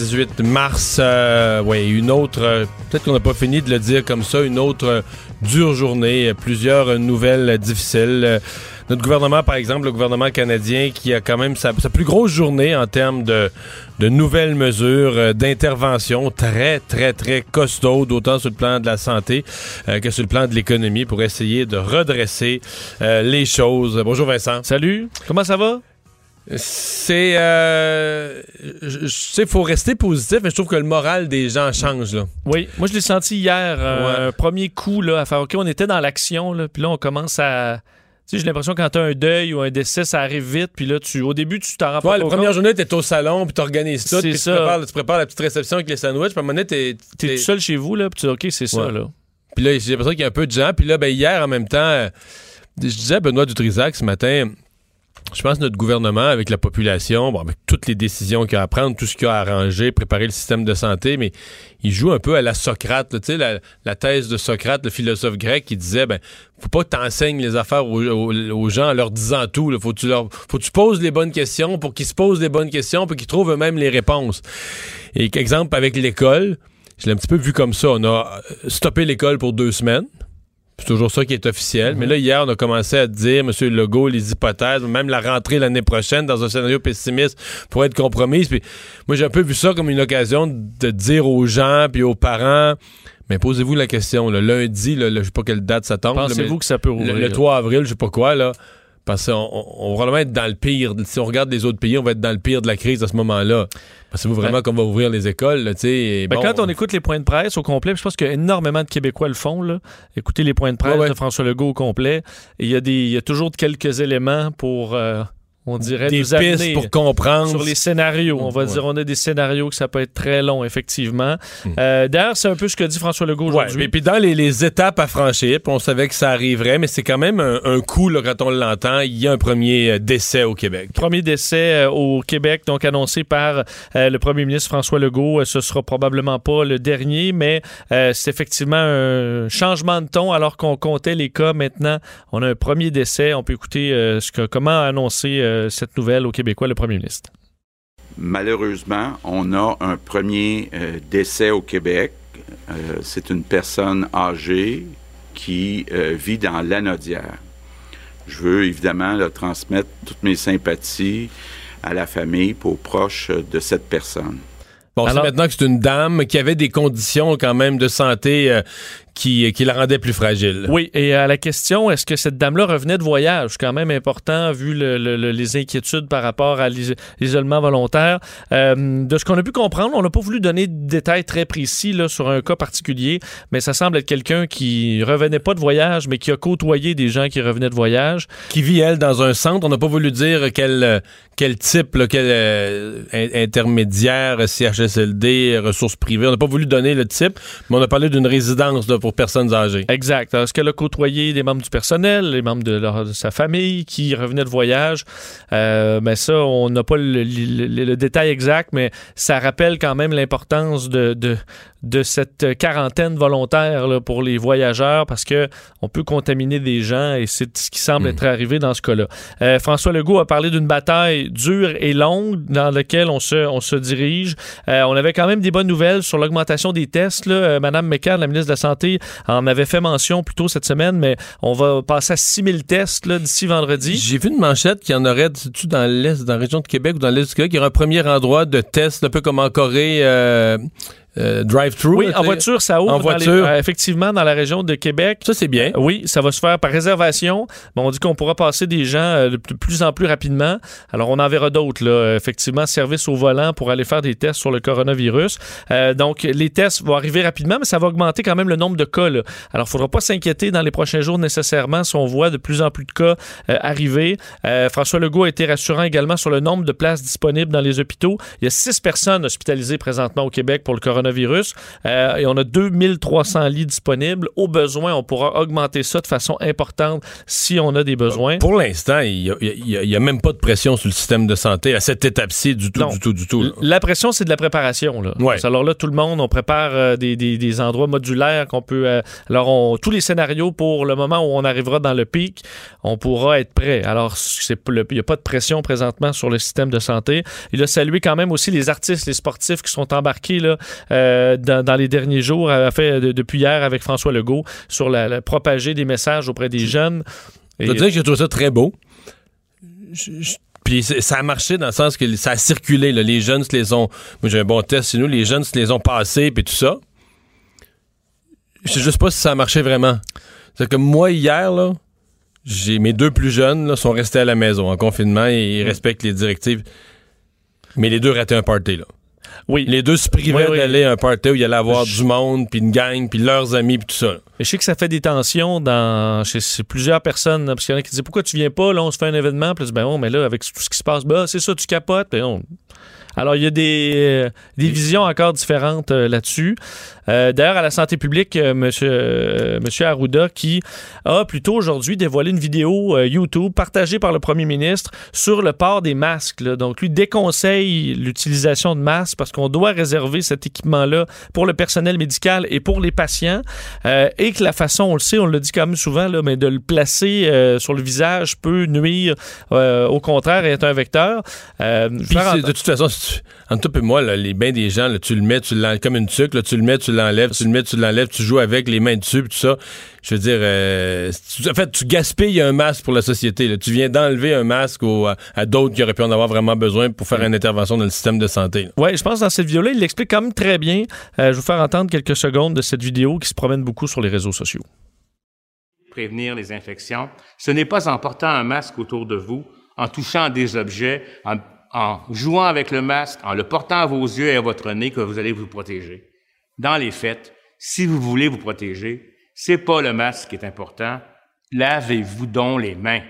18 mars. Euh, ouais, une autre, euh, peut-être qu'on n'a pas fini de le dire comme ça, une autre euh, dure journée, euh, plusieurs nouvelles difficiles. Notre gouvernement, par exemple, le gouvernement canadien, qui a quand même sa, plus grosse journée en termes de, nouvelles mesures euh, d'intervention très, très, très costaudes, autant sur le plan de la santé que sur le plan de l'économie, pour essayer de redresser les choses. Bonjour Vincent. Salut, comment ça va? C'est. Euh, je je sais, faut rester positif, mais je trouve que le moral des gens change, là. Oui, moi je l'ai senti hier, euh, Ouais. un premier coup, là, à faire OK, on était dans l'action, là, puis là on commence à. Tu sais, j'ai l'impression que quand t'as un deuil ou un décès, ça arrive vite, puis là, tu, au début, tu t'en rends Ouais, pas la compte. première journée, t'es au salon, puis t'organises tout, puis tu prépares, tu prépares la petite réception avec les sandwichs, puis à un moment donné, t'es. T'es tout seul chez vous, là, puis tu dis OK, c'est ça, là. Puis là, j'ai l'impression qu'il y a un peu de gens. Puis là, ben, hier, en même temps, je disais à Benoît Dutrisac ce matin, je pense que notre gouvernement, avec la population, bon, avec toutes les décisions qu'il a à prendre, tout ce qu'il a à arranger, préparer le système de santé, mais il joue un peu à la Socrate, là, la, la thèse de Socrate, le philosophe grec, qui disait, ben, faut pas que t'enseignes les affaires aux gens en leur disant tout. Là. Faut que tu leur, faut que tu poses les bonnes questions pour qu'ils se posent les bonnes questions, pour qu'ils trouvent eux-mêmes les réponses. Et exemple, avec l'école, je l'ai un petit peu vu comme ça. On a euh, stoppé l'école pour deux semaines. C'est toujours ça qui est officiel. Mais là, hier, on a commencé à dire, M. Legault, les hypothèses, même la rentrée l'année prochaine dans un scénario pessimiste pourrait être compromise. Puis moi, j'ai un peu vu ça comme une occasion de dire aux gens puis aux parents, mais posez-vous la question. Le lundi, là, le- je sais pas quelle date ça tombe. Pensez-vous que ça peut le, rouvrir? le 3 avril, je sais pas quoi, là. Parce qu'on on, on va vraiment être dans le pire. Si on regarde les autres pays, on va être dans le pire de la crise à ce moment-là. Pensez-vous vraiment qu'on va ouvrir les écoles, là, tu sais? et Ben, bon, quand on écoute les points de presse au complet, je pense qu'énormément de Québécois le font. Là. Écoutez les points de presse Ouais, ouais. de François Legault au complet. Et Il y, a des- il y a toujours quelques éléments pour, euh, on dirait, des nous pistes pour comprendre. sur les scénarios. On va Ouais. dire, on a des scénarios que ça peut être très long, effectivement. Hmm. Euh, D'ailleurs, c'est un peu ce que dit François Legault Ouais, aujourd'hui. puis, dans les, les étapes à franchir, on savait que ça arriverait, mais c'est quand même un, un coup là, quand on l'entend. Il y a un premier euh, décès au Québec. Premier décès euh, au Québec, donc annoncé par euh, le premier ministre François Legault. Ce sera probablement pas le dernier, mais c'est effectivement un changement de ton alors qu'on comptait les cas. Maintenant, on a un premier décès. On peut écouter ce que, comment a annoncé euh, cette nouvelle au Québécois le premier ministre? Malheureusement, on a un premier euh, décès au Québec. Euh, c'est une personne âgée qui euh, vit dans l'Anaudière. Je veux évidemment leur transmettre toutes mes sympathies à la famille, pour aux proches euh, de cette personne. Bon, c'est Alors- maintenant que c'est une dame qui avait des conditions quand même de santé euh, qui, qui la rendaient plus fragile. Oui, et à la question, est-ce que cette dame-là revenait de voyage? quand même important vu le- le- le- les inquiétudes par rapport à l'is- l'isolement volontaire. Euh, de ce qu'on a pu comprendre, on n'a pas voulu donner de détails très précis là, sur un cas particulier, mais ça semble être quelqu'un qui revenait pas de voyage, mais qui a côtoyé des gens qui revenaient de voyage. Qui vit, elle, dans un centre. On n'a pas voulu dire quel, quel type, là, quel euh, in- intermédiaire, CHSLD, ressources privées. On n'a pas voulu donner le type, mais on a parlé d'une résidence là, pour personnes âgées. Exact. Est-ce qu'elle a côtoyé des membres du personnel, les membres de, sa famille qui revenaient de voyage? Euh, ben ça, on n'a pas le, détail exact, mais ça rappelle quand même l'importance de, de cette quarantaine volontaire là, pour les voyageurs parce que on peut contaminer des gens et c'est ce qui semble Mm. être arrivé dans ce cas-là. Euh, François Legault a parlé d'une bataille dure et longue dans laquelle on se, on se dirige. Euh, on avait quand même des bonnes nouvelles sur l'augmentation des tests. Là. Euh, Madame McCann, la ministre de la Santé, en avait fait mention plus tôt cette semaine, mais on va passer à 6000 tests d'ici vendredi. J'ai vu une manchette qui en aurait, tu dans l'Est, dans la région de Québec ou dans l'Est du Québec, il y aurait un premier endroit de test, un peu comme en Corée, euh, euh, drive-through. Oui, là, en voiture, ça ouvre En les- voiture. euh, effectivement dans la région de Québec. Ça, c'est bien. Oui, ça va se faire par réservation. Bon, on dit qu'on pourra passer des gens euh, de plus- en plus rapidement. Alors, on en verra d'autres, là. Euh, Effectivement, service au volant pour aller faire des tests sur le coronavirus. Euh, donc, les tests vont arriver rapidement, mais ça va augmenter quand même le nombre de cas, là. Alors, il ne faudra pas s'inquiéter dans les prochains jours nécessairement si on voit de plus en plus de cas euh, arriver. Euh, François Legault a été rassurant également sur le nombre de places disponibles dans les hôpitaux. Il y a six personnes hospitalisées présentement au Québec pour le coronavirus euh, et on a 2300 lits disponibles. Au besoin, on pourra augmenter ça de façon importante si on a des besoins. Pour l'instant, il n'y a, même pas de pression sur le système de santé à cette étape-ci du tout, Non. du tout, du tout. là. La pression, c'est de la préparation. Là. Ouais. Alors là, tout le monde, on prépare euh, des, des- des endroits modulaires qu'on peut. euh, alors, on, tous les scénarios pour le moment où on arrivera dans le pic, on pourra être prêt. Alors, il n'y a pas de pression présentement sur le système de santé. Il a salué quand même aussi les artistes, les sportifs qui sont embarqués là, euh, dans, dans les derniers jours, a fait de- depuis hier avec François Legault sur la, la- propager des messages auprès des jeunes. Je dois dire que j'ai trouvé ça très beau. Je- je- Puis ça a marché dans le sens que ça a circulé. là. Les jeunes se les ont. Moi, j'ai un bon test chez nous. Les jeunes se les ont passés, puis tout ça. Je sais juste pas si ça a marché vraiment. C'est que moi, hier, là, j'ai mes deux plus jeunes là, sont restés à la maison en confinement et ils respectent les directives. Mais les deux rataient un party, là. Oui. Les deux se privaient Oui, oui. d'aller à un party où il y allait avoir du monde, puis une gang, puis leurs amis, puis tout ça. je sais que ça fait des tensions dans chez, chez plusieurs personnes. parce qu'il y en a qui disent Pourquoi tu viens pas Là, on se fait un événement? Puis ben, oh, mais là, avec tout ce qui se passe, bah, c'est ça, tu capotes. Ben, on- Alors, il y a des, euh, des visions encore différentes euh, là-dessus. Euh, D'ailleurs, à la santé publique, euh, monsieur, euh, monsieur Arruda, qui a plutôt aujourd'hui dévoilé une vidéo euh, YouTube partagée par le premier ministre sur le port des masques. là. Donc, lui déconseille l'utilisation de masques parce qu'on doit réserver cet équipement-là pour le personnel médical et pour les patients. Et que la façon, on le sait, on le dit quand même souvent, là, mais de le placer sur le visage peut nuire, au contraire, être un vecteur. Puis de toute façon, si tu- entre toi et moi, là, les bains des gens, tu le mets, tu comme une tuque, tu le mets, tu l'enlèves, tu le mets, tu l'enlèves, tu joues avec les mains dessus, tout ça. Je veux dire, euh, tu- en fait, tu gaspilles un masque pour la société. là. Tu viens d'enlever un masque au- à, à d'autres qui auraient pu en avoir vraiment besoin pour faire une intervention dans le système de santé. Oui, je pense que dans cette vidéo-là, il l'explique quand même très bien. Euh, je vais vous faire entendre quelques secondes de cette vidéo qui se promène beaucoup sur les réseaux sociaux. prévenir les infections. Ce n'est pas en portant un masque autour de vous, en touchant des objets, en, en jouant avec le masque, en le portant à vos yeux et à votre nez que vous allez vous protéger. Dans les faits, si vous voulez vous protéger, c'est pas le masque qui est important. Lavez-vous donc les mains.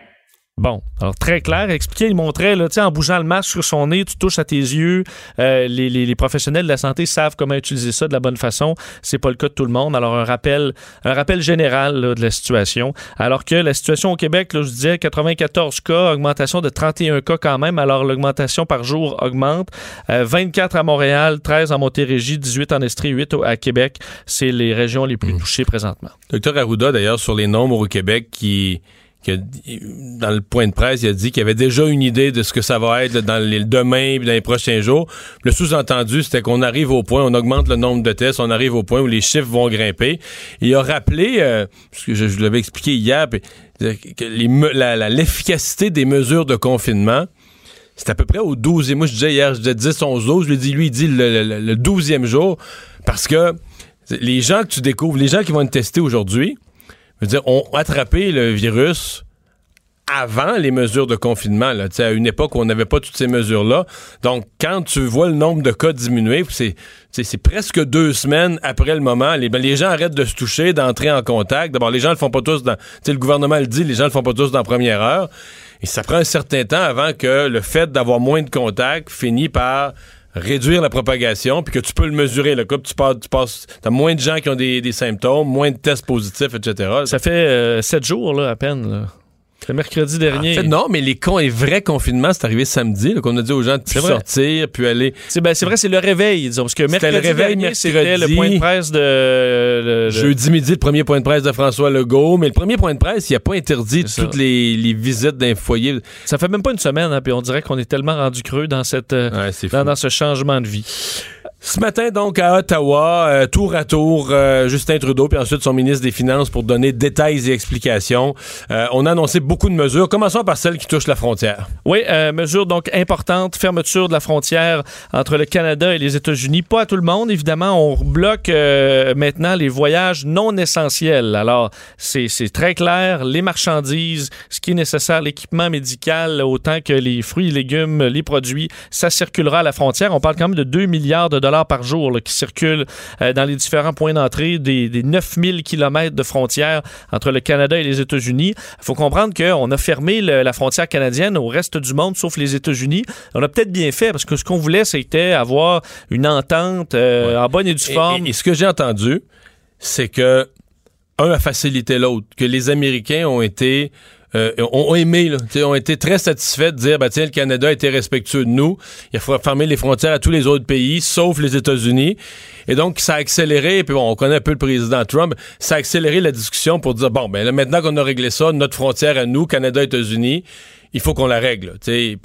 Bon, alors très clair, expliqué, il montrait, là, en bougeant le masque sur son nez, tu touches à tes yeux. Euh, les, les- les professionnels de la santé savent comment utiliser ça de la bonne façon. C'est pas le cas de tout le monde. Alors, un rappel, un rappel général là, de la situation. Alors que la situation au Québec, là, je disais, 94 cas, augmentation de 31 cas quand même. Alors, l'augmentation par jour augmente. Euh, 24 à Montréal, 13 en Montérégie, 18 en Estrie, 8 au- à Québec. C'est les régions les plus touchées présentement. Docteur Arruda, d'ailleurs, sur les nombres au Québec, qui, dans le point de presse, il a dit qu'il avait déjà une idée de ce que ça va être dans les, demain puis dans les prochains jours. Le sous-entendu, c'était qu'on arrive au point, on augmente le nombre de tests, on arrive au point où les chiffres vont grimper. Il a rappelé, euh, parce que je, l'avais expliqué hier, puis, euh, que me- la- l'efficacité des mesures de confinement, c'est à peu près au 12e. Moi, je disais hier, je disais 10, 11, 12. Je lui dis, lui, il dit le, le- le 12e jour. Parce que les gens que tu découvres, les gens qui vont être testés aujourd'hui, je veux dire, attrapé le virus avant les mesures de confinement, là, à une époque où on n'avait pas toutes ces mesures-là. Donc, quand tu vois le nombre de cas diminuer, c'est, c'est, presque deux semaines après le moment, les, ben, les gens arrêtent de se toucher, d'entrer en contact. D'abord, les gens le font pas tous dans... le gouvernement le dit, les gens le font pas tous dans la première heure. Et ça prend un certain temps avant que le fait d'avoir moins de contacts finit par réduire la propagation, puis que tu peux le mesurer. Là, tu passes, tu as moins de gens qui ont des, des symptômes, moins de tests positifs, etc. Ça fait euh, sept jours, là, à peine. là. C'est mercredi dernier. En fait, non, mais les, con- les vrais confinements, c'est arrivé samedi, qu'on a dit aux gens de sortir, puis aller. C'est ben, c'est vrai, c'est le réveil, disons. Parce que mercredi le réveil dernier, c'était le point de presse de... le- le- Jeudi midi, le premier point de presse de François Legault, mais le premier point de presse, il n'a pas interdit toutes les, les visites d'un foyer. Ça fait même pas une semaine, hein, puis on dirait qu'on est tellement rendu creux dans, cette, euh, Ouais, dans ce changement de vie. Ce matin, donc, à Ottawa, euh, tour à tour, euh, Justin Trudeau, puis ensuite son ministre des Finances pour donner détails et explications. Euh, on a annoncé beaucoup de mesures. Commençons par celles qui touchent la frontière. Oui, mesures donc importantes. Fermeture de la frontière entre le Canada et les États-Unis. Pas à tout le monde, évidemment. On bloque maintenant les voyages non essentiels. Alors, c'est très clair. Les marchandises, ce qui est nécessaire, l'équipement médical, autant que les fruits légumes, les produits, ça circulera à la frontière. On parle quand même de 2 milliards de dollars par jour qui circulent euh, dans les différents points d'entrée des, des 9000 kilomètres de frontières entre le Canada et les États-Unis. Il faut comprendre qu'on a fermé la frontière canadienne au reste du monde, sauf les États-Unis. On a peut-être bien fait parce que ce qu'on voulait, c'était avoir une entente euh, en bonne et due forme. Et, ce que j'ai entendu, c'est que un a facilité l'autre, que les Américains ont été euh, ont, aimé, là, ont été très satisfaits de dire, bah, tiens, le Canada a été respectueux de nous. Il faut fermer les frontières à tous les autres pays, sauf les États-Unis. Et donc, ça a accéléré, puis bon, on connaît un peu le président Trump, ça a accéléré la discussion pour dire, bon, ben là, maintenant qu'on a réglé ça, notre frontière à nous, Canada-États-Unis, il faut qu'on la règle. Euh,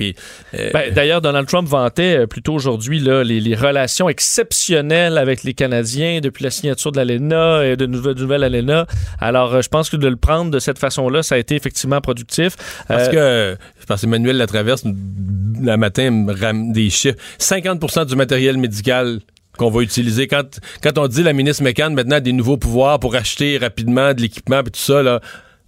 ben, D'ailleurs, Donald Trump vantait euh, plutôt aujourd'hui les, les, relations exceptionnelles avec les Canadiens depuis la signature de l'ALENA et de nouvelles, nouvelles ALENA. Alors, euh, je pense que de le prendre de cette façon-là, ça a été effectivement productif. Parce que, je pense Emmanuel Latraverse, la matin, des chiffres. 50% du matériel médical qu'on va utiliser. Quand, quand on dit la ministre McCann maintenant a des nouveaux pouvoirs pour acheter rapidement de l'équipement et tout ça, là,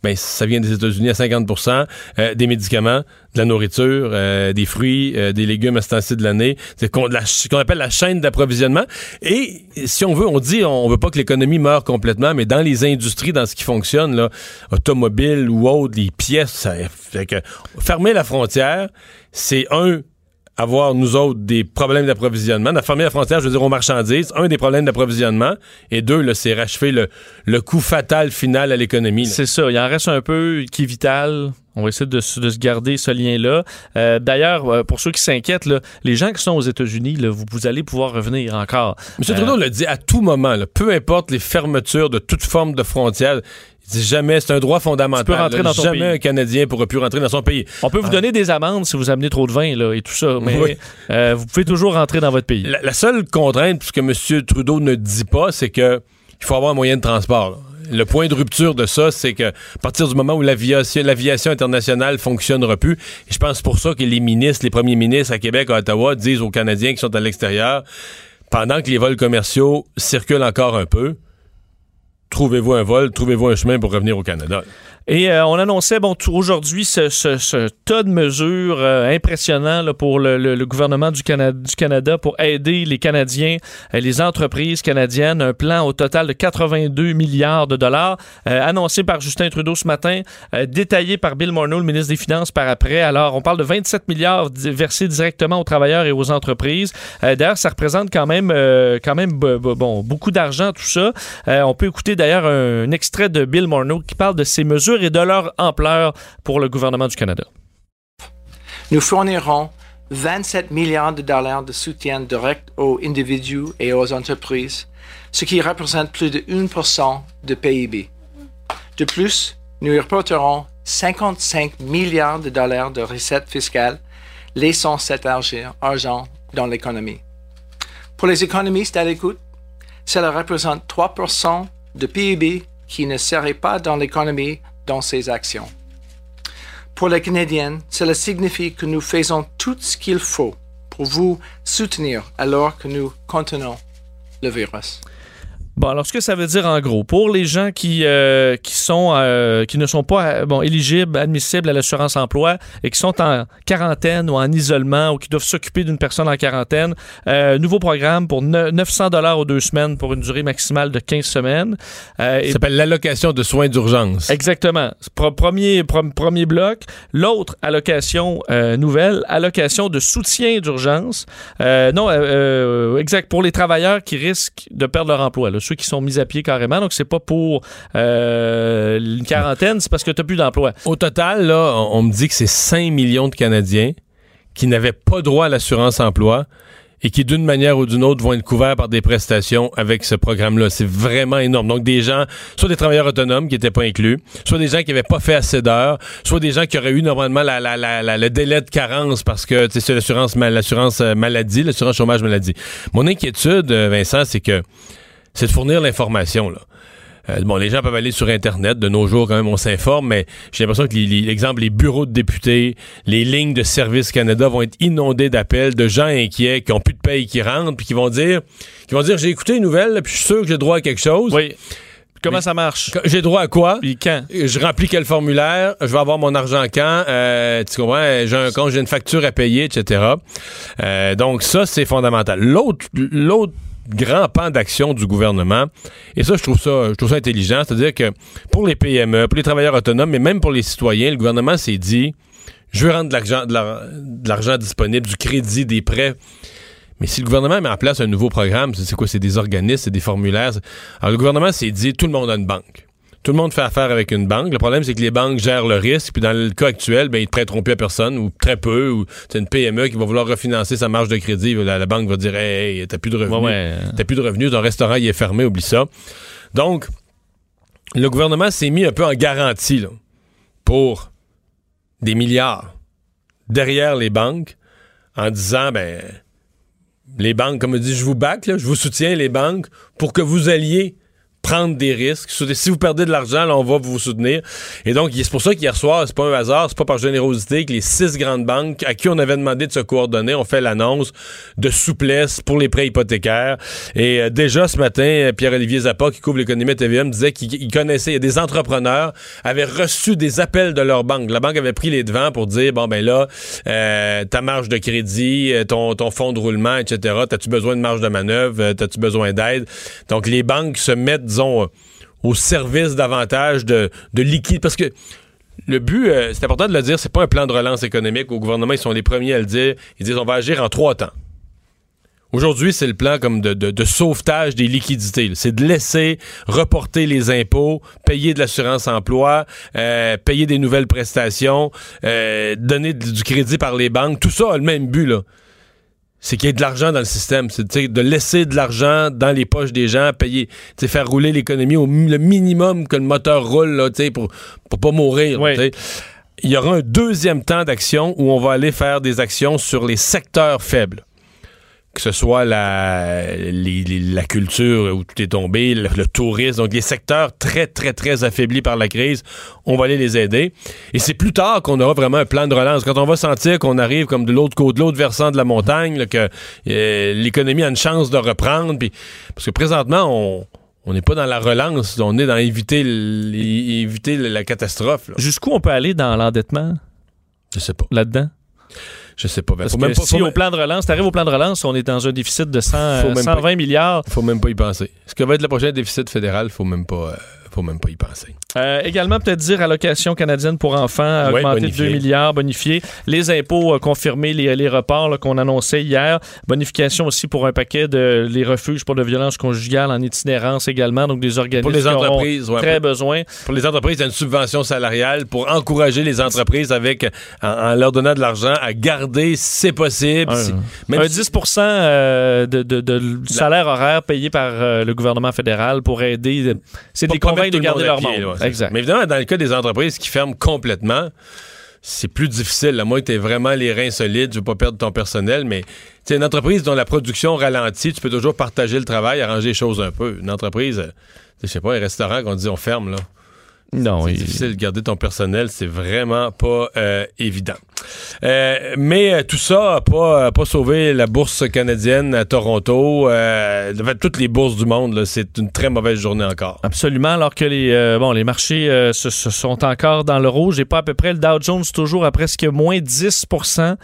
ben, ça vient des États-Unis à 50% euh, des médicaments, de la nourriture, euh, des fruits, euh, des légumes à ce temps-ci de l'année. C'est ce qu'on appelle la chaîne d'approvisionnement. Et si on veut, on dit on veut pas que l'économie meure complètement, mais dans les industries, dans ce qui fonctionne, là, automobile ou autre, les pièces, ça fait que fermer la frontière, c'est un avoir, nous autres, des problèmes d'approvisionnement. La fermer la frontière, je veux dire, aux marchandises, un des problèmes d'approvisionnement, et deux, là, c'est rachever le, le coût fatal final à l'économie. C'est ça. Il en reste un peu qui est vital. On va essayer de, se garder ce lien-là. Euh, d'ailleurs, euh, pour ceux qui s'inquiètent, les gens qui sont aux États-Unis, vous, vous, allez pouvoir revenir encore. M. Trudeau euh, l'a dit à tout moment, peu importe les fermetures de toute forme de frontière, jamais, c'est un droit fondamental. Tu peux rentrer dans ton jamais un Canadien pourra plus rentrer dans son pays. On peut vous donner des amendes si vous amenez trop de vin là, et tout ça, mais euh, vous pouvez toujours rentrer dans votre pays. La, seule contrainte, puisque M. Trudeau ne dit pas, c'est que il faut avoir un moyen de transport. Le point de rupture de ça, c'est que à partir du moment où l'aviation internationale fonctionnera plus, et je pense pour ça que les ministres, les premiers ministres à Québec, à Ottawa, disent aux Canadiens qui sont à l'extérieur, pendant que les vols commerciaux circulent encore un peu, trouvez-vous un vol, trouvez-vous un chemin pour revenir au Canada? Et euh, on annonçait bon aujourd'hui ce, ce, ce, tas de mesures euh, impressionnants là, pour le, le, gouvernement du Canada, du Canada pour aider les Canadiens, et les entreprises canadiennes. Un plan au total de 82 milliards de dollars euh, annoncé par Justin Trudeau ce matin, détaillé par Bill Morneau, le ministre des Finances, par après. Alors, on parle de 27 milliards versés directement aux travailleurs et aux entreprises. d'ailleurs, ça représente quand même, quand même bon, beaucoup d'argent, tout ça. on peut écouter d'ailleurs un, un extrait de Bill Morneau qui parle de ces mesures et de leur ampleur pour le gouvernement du Canada. Nous fournirons 27 milliards de dollars de soutien direct aux individus et aux entreprises, ce qui représente plus de 1% de PIB. De plus, nous reporterons 55 milliards de dollars de recettes fiscales, laissant cet argent dans l'économie. Pour les économistes à l'écoute, cela représente 3% de PIB qui ne serait pas dans l'économie dans ses actions. Pour les Canadiens, cela signifie que nous faisons tout ce qu'il faut pour vous soutenir alors que nous contenons le virus. Bon, alors ce que ça veut dire en gros, pour les gens qui, euh, qui, sont, euh, qui ne sont pas euh, bon, éligibles, admissibles à l'assurance emploi et qui sont en quarantaine ou en isolement ou qui doivent s'occuper d'une personne en quarantaine, nouveau programme pour 900 dollars aux deux semaines pour une durée maximale de 15 semaines. ça s'appelle l'allocation de soins d'urgence. Exactement. Premier, premier bloc. L'autre allocation nouvelle, allocation de soutien d'urgence. non, exact, pour les travailleurs qui risquent de perdre leur emploi. Là ceux qui sont mis à pied carrément. Donc, c'est pas pour euh, une quarantaine, c'est parce que tu plus d'emploi. Au total, là, on, me dit que c'est 5 millions de Canadiens qui n'avaient pas droit à l'assurance emploi et qui, d'une manière ou d'une autre, vont être couverts par des prestations avec ce programme-là. C'est vraiment énorme. Donc, des gens, soit des travailleurs autonomes qui n'étaient pas inclus, soit des gens qui n'avaient pas fait assez d'heures, soit des gens qui auraient eu normalement la, le délai de carence parce que c'est l'assurance l'assurance euh, maladie, l'assurance chômage maladie. Mon inquiétude, euh, Vincent, c'est que c'est de fournir l'information, là. Euh, bon, les gens peuvent aller sur Internet. De nos jours, quand même, on s'informe, mais j'ai l'impression que, l'exemple, les bureaux de députés, les lignes de Service Canada vont être inondées d'appels de gens inquiets qui ont plus de paye qui rentrent, puis qui vont dire, qui vont dire, j'ai écouté une nouvelle, puis je suis sûr que j'ai droit à quelque chose. Oui. Comment ça marche? J'ai droit à quoi? Puis quand? Je remplis quel formulaire? Je vais avoir mon argent quand? Euh, tu comprends? J'ai un compte, j'ai une facture à payer, etc. Euh, donc ça, c'est fondamental. L'autre, l'autre grand pan d'action du gouvernement. Et ça, je trouve ça, je trouve ça intelligent. C'est-à-dire que pour les PME, pour les travailleurs autonomes, mais même pour les citoyens, le gouvernement s'est dit, je veux rendre de l'argent, de l'argent disponible, du crédit, des prêts. Mais si le gouvernement met en place un nouveau programme, c'est quoi? C'est des organismes, c'est des formulaires. Alors le gouvernement s'est dit, tout le monde a une banque. Tout le monde fait affaire avec une banque. Le problème, c'est que les banques gèrent le risque. Puis dans le cas actuel, ben, ils ne prêteront plus à personne ou très peu. Ou c'est une PME qui va vouloir refinancer sa marge de crédit. La, banque va dire Hey, t'as plus de revenus. T'as plus de revenus, ton restaurant il est fermé, oublie ça. Donc, le gouvernement s'est mis un peu en garantie pour des milliards derrière les banques en disant ben les banques, comme je dis, je vous back, je vous soutiens les banques pour que vous alliez prendre des risques. Si vous perdez de l'argent, on va vous soutenir. Et donc, c'est pour ça qu'hier soir, c'est pas un hasard, c'est pas par générosité que les six grandes banques à qui on avait demandé de se coordonner ont fait l'annonce de souplesse pour les prêts hypothécaires. Et euh, déjà ce matin, Pierre-Olivier Zappa, qui couvre l'économie TVM, disait qu'il connaissait, il y a des entrepreneurs avaient reçu des appels de leur banque. La banque avait pris les devants pour dire, bon ben là, euh, ta marge de crédit, euh, ton, ton fonds de roulement, etc., as-tu besoin de marge de manœuvre, as-tu besoin d'aide? Donc les banques se mettent euh, au service davantage de, de liquide. Parce que le but, euh, c'est important de le dire, c'est pas un plan de relance économique. Au gouvernement, ils sont les premiers à le dire. Ils disent on va agir en trois temps. Aujourd'hui, c'est le plan comme de, sauvetage des liquidités. C'est de laisser reporter les impôts, payer de l'assurance emploi, euh, payer des nouvelles prestations, donner du crédit par les banques. Tout ça a le même but. Là c'est qu'il y ait de l'argent dans le système. C'est de laisser de l'argent dans les poches des gens, payer, faire rouler l'économie au le minimum que le moteur roule là, pour, pour pas mourir. Il y aura un deuxième temps d'action où on va aller faire des actions sur les secteurs faibles que ce soit la, la culture où tout est tombé, le, tourisme, donc les secteurs très, très, très affaiblis par la crise, on va aller les aider. Et c'est plus tard qu'on aura vraiment un plan de relance. Quand on va sentir qu'on arrive comme de l'autre côté, de l'autre versant de la montagne, que euh, l'économie a une chance de reprendre, puis, parce que présentement, on, on n'est pas dans la relance, on est dans éviter, éviter la catastrophe. Jusqu'où on peut aller dans l'endettement? Je sais pas. Là-dedans? Je sais pas. Parce que si au plan de relance, t'arrives au plan de relance, on est dans un déficit de 100, 120 milliards. Faut même pas y penser. Ce que va être le prochain déficit fédéral, faut même pas, euh, faut même pas y penser. Euh, également, peut-être dire allocation canadienne pour enfants, augmenter de 2 milliards, bonifié. Les impôts euh, confirmés, les, les reports qu'on annonçait hier. Bonification aussi pour un paquet de les refuges pour de violences conjugales en itinérance également. Donc, des organismes pour les entreprises, qui très besoin. Pour les entreprises, il y a une subvention salariale pour encourager les entreprises avec, en, leur donnant de l'argent à garder, si c'est possible. Un, 10 euh, de, de, de, salaire horaire payé par le gouvernement fédéral pour aider. C'est des convaincre de garder leur monde. Mais évidemment, dans le cas des entreprises qui ferment complètement, c'est plus difficile. À moins que vraiment les reins solides, tu veux pas perdre ton personnel, mais une entreprise dont la production ralentit, tu peux toujours partager le travail, arranger les choses un peu. Une entreprise, euh, je sais pas, un restaurant qu'on dit on ferme, là. Non, c'est difficile de garder ton personnel, c'est vraiment pas euh, évident. Euh, mais euh, tout ça n'a pas, pas sauvé la bourse canadienne à Toronto. Euh, toutes les bourses du monde, c'est une très mauvaise journée encore. Absolument, alors que les, bon, les marchés se, sont encore dans le rouge et pas à peu près. Le Dow Jones toujours à presque moins 10%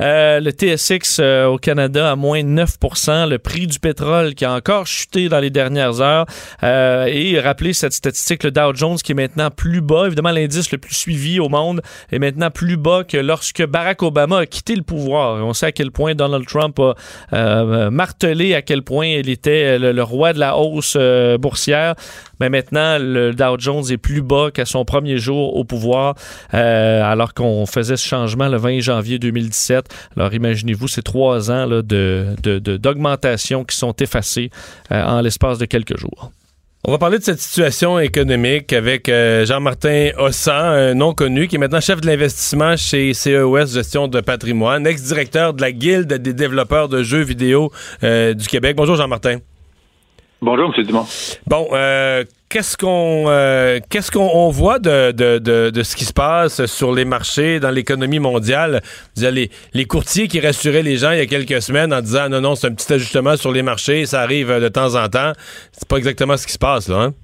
Le TSX au Canada à moins 9% Le prix du pétrole qui a encore chuté dans les dernières heures. et rappelez cette statistique, le Dow Jones qui est maintenant plus bas. Évidemment, l'indice le plus suivi au monde est maintenant plus bas que lorsque Barack Obama a quitté le pouvoir. On sait à quel point Donald Trump a euh, martelé à quel point il était le, roi de la hausse euh, boursière. Mais maintenant, le Dow Jones est plus bas qu'à son premier jour au pouvoir, euh, alors qu'on faisait ce changement le 20 janvier 2017. Alors imaginez-vous ces trois ans de, d'augmentation qui sont effacés en l'espace de quelques jours. On va parler de cette situation économique avec euh, Jean-Martin Ossan, un non connu, qui est maintenant chef de l'investissement chez CEOS Gestion de patrimoine, ex-directeur de la Guilde des développeurs de jeux vidéo euh, du Québec. Bonjour Jean-Martin. Bonjour, M. Dumont. Bon, euh, qu'est-ce qu'on euh, qu'est-ce qu'on voit de, de, de, ce qui se passe sur les marchés, dans l'économie mondiale? Les, les courtiers qui rassuraient les gens il y a quelques semaines en disant non, non, c'est un petit ajustement sur les marchés, ça arrive de temps en temps. C'est pas exactement ce qui se passe, là, hein?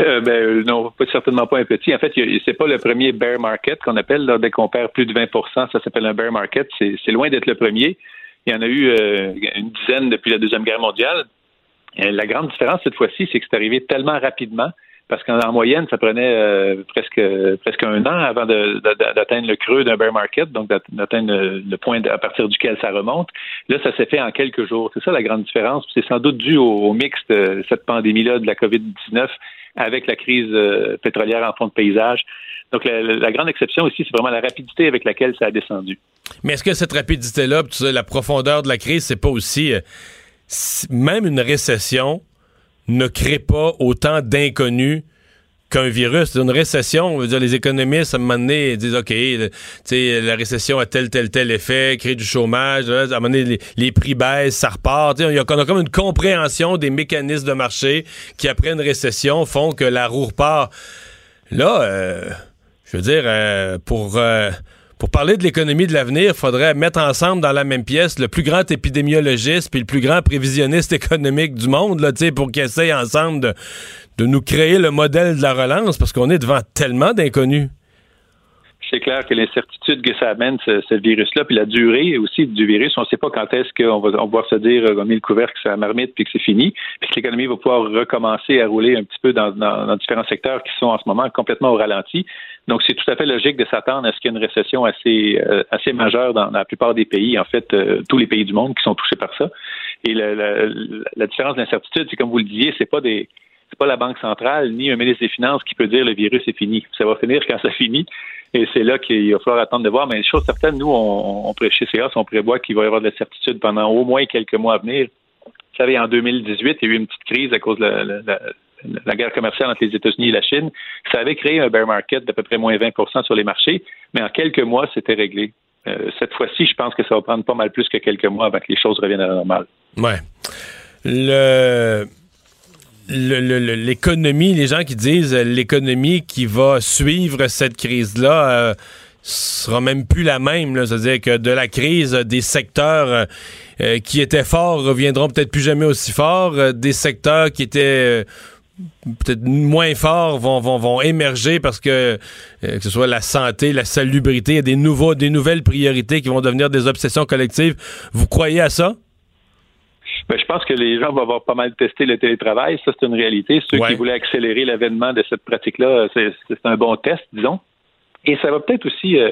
Euh, ben, non, pas, certainement pas un petit. En fait, c'est pas le premier bear market qu'on appelle. Dès qu'on perd plus de 20% ça s'appelle un bear market. C'est loin d'être le premier. Il y en a eu une dizaine depuis la Deuxième Guerre mondiale. Euh, la grande différence cette fois-ci, c'est que c'est arrivé tellement rapidement parce qu'en moyenne, ça prenait euh, presque presque un an avant d'atteindre le creux d'un bear market, donc d'atteindre le, point à partir duquel ça remonte. Là, ça s'est fait en quelques jours. C'est ça la grande différence. C'est sans doute dû au, mix de cette pandémie-là de la COVID-19 avec la crise euh, pétrolière en fond de paysage. Donc, la, grande exception aussi, c'est vraiment la rapidité avec laquelle ça a descendu. Mais est-ce que cette rapidité-là, la profondeur de la crise, c'est pas aussi même une récession ne crée pas autant d'inconnus qu'un virus. Une récession, on veut dire, les économistes, à un moment donné, disent, OK, la récession a tel, tel, tel effet, crée du chômage, à un moment donné, les, prix baissent, ça repart. On a, on a comme une compréhension des mécanismes de marché qui, après une récession, font que la roue repart. Là, euh, je veux dire, euh, pour... Euh, pour parler de l'économie de l'avenir, il faudrait mettre ensemble dans la même pièce le plus grand épidémiologiste puis le plus grand prévisionniste économique du monde, pour qu'ils essayent ensemble de, de nous créer le modèle de la relance, parce qu'on est devant tellement d'inconnus c'est clair que l'incertitude que ça amène, ce, virus-là, puis la durée aussi du virus, on ne sait pas quand est-ce qu'on va, on se dire, on a mis le couvercle, c'est la marmite, puis que c'est fini, puis que l'économie va pouvoir recommencer à rouler un petit peu dans, différents secteurs qui sont en ce moment complètement au ralenti. Donc, c'est tout à fait logique de s'attendre à ce qu'il y ait une récession assez, euh, assez majeure dans, la plupart des pays, en fait, euh, tous les pays du monde qui sont touchés par ça. Et la, la différence d'incertitude, c'est comme vous le disiez, c'est pas c'est pas la Banque centrale ni un ministre des Finances qui peut dire le virus est fini. Ça va finir quand ça finit. Et c'est là qu'il va falloir attendre de voir. Mais chose certaine, nous, on, on chez CEOS, on prévoit qu'il va y avoir de la certitude pendant au moins quelques mois à venir. Vous savez, en 2018, il y a eu une petite crise à cause de la, guerre commerciale entre les États-Unis et la Chine. Ça avait créé un bear market d'à peu près moins 20% sur les marchés, mais en quelques mois, c'était réglé. Euh, cette fois-ci, je pense que ça va prendre pas mal plus que quelques mois avant que les choses reviennent à la normale. Ouais. Le l'économie, les gens qui disent euh, l'économie qui va suivre cette crise-là euh, sera même plus la même. C'est-à-dire que de la crise, des secteurs euh, qui étaient forts reviendront peut-être plus jamais aussi forts. des secteurs qui étaient peut-être moins forts vont, vont, vont émerger parce que que ce soit la santé, la salubrité, il y a des, nouveaux, des nouvelles priorités qui vont devenir des obsessions collectives. Vous croyez à ça? Ben, je pense que les gens vont avoir pas mal testé le télétravail. Ça, c'est une réalité. Ceux qui voulaient accélérer l'avènement de cette pratique-là, c'est un bon test, disons. Et ça va peut-être aussi euh,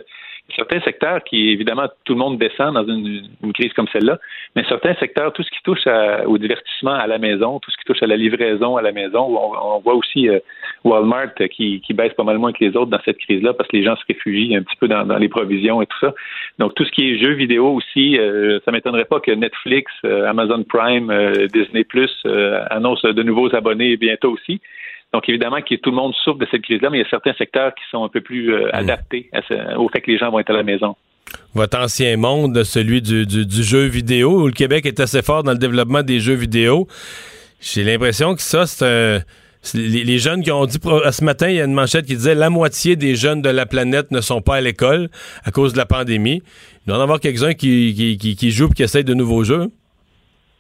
certains secteurs qui, évidemment, tout le monde descend dans une, crise comme celle-là, mais certains secteurs, tout ce qui touche au divertissement à la maison, tout ce qui touche à la livraison à la maison, on, voit aussi euh, Walmart qui, baisse pas mal moins que les autres dans cette crise-là parce que les gens se réfugient un petit peu dans, les provisions et tout ça. Donc, tout ce qui est jeux vidéo aussi, euh, ça m'étonnerait pas que Netflix, euh, Amazon Prime, Disney Plus annoncent de nouveaux abonnés bientôt aussi. Donc, évidemment, que tout le monde souffre de cette crise-là, mais il y a certains secteurs qui sont un peu plus euh, hmm. adaptés au fait que les gens vont être à la maison. Votre ancien monde, celui du, jeu vidéo, où le Québec est assez fort dans le développement des jeux vidéo, j'ai l'impression que ça, c'est Les, jeunes qui ont dit ce matin, il y a une manchette qui disait la moitié des jeunes de la planète ne sont pas à l'école à cause de la pandémie. Il doit y en avoir quelques-uns qui, qui, jouent et qui essayent de nouveaux jeux.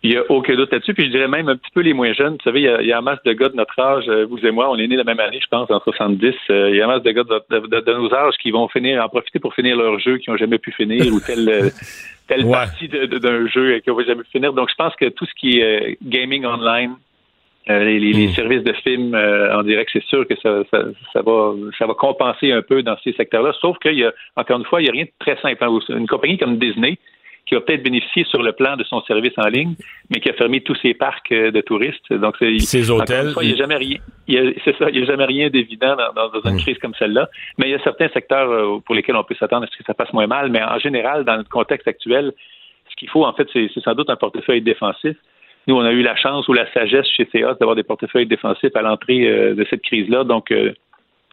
Il n'y a aucun doute là-dessus. Puis je dirais même un petit peu les moins jeunes. Vous savez, il y, a, un masse de gars de notre âge, euh, vous et moi, on est nés la même année, je pense, en 70. Euh, il y a un masse de gars de, nos âges qui vont finir, en profiter pour finir leur jeu, qui n'ont jamais pu finir, ou telle, euh, telle partie d'un jeu qui n'ont jamais finir. Donc je pense que tout ce qui est gaming online, Euh, les, les- les services de films euh, en direct, c'est sûr que ça, ça, ça va ça va compenser un peu dans ces secteurs-là. Sauf qu'il y a, encore une fois, il n'y a rien de très simple. hein. Une compagnie comme Disney, qui va peut-être bénéficier sur le plan de son service en ligne, mais qui a fermé tous ses parcs euh, de touristes. Donc, c'est, Ses hôtels. fois, il n'y a jamais rien. a- C'est ça, il n'y a jamais rien d'évident dans, une crise comme celle-là. Mais il y a certains secteurs euh, pour lesquels on peut s'attendre à ce que ça passe moins mal. Mais en général, dans le contexte actuel, ce qu'il faut, en fait, c'est c'est sans doute un portefeuille défensif. Nous, on a eu la chance ou la sagesse chez CA d'avoir des portefeuilles défensifs à l'entrée euh, de cette crise-là. Donc, euh,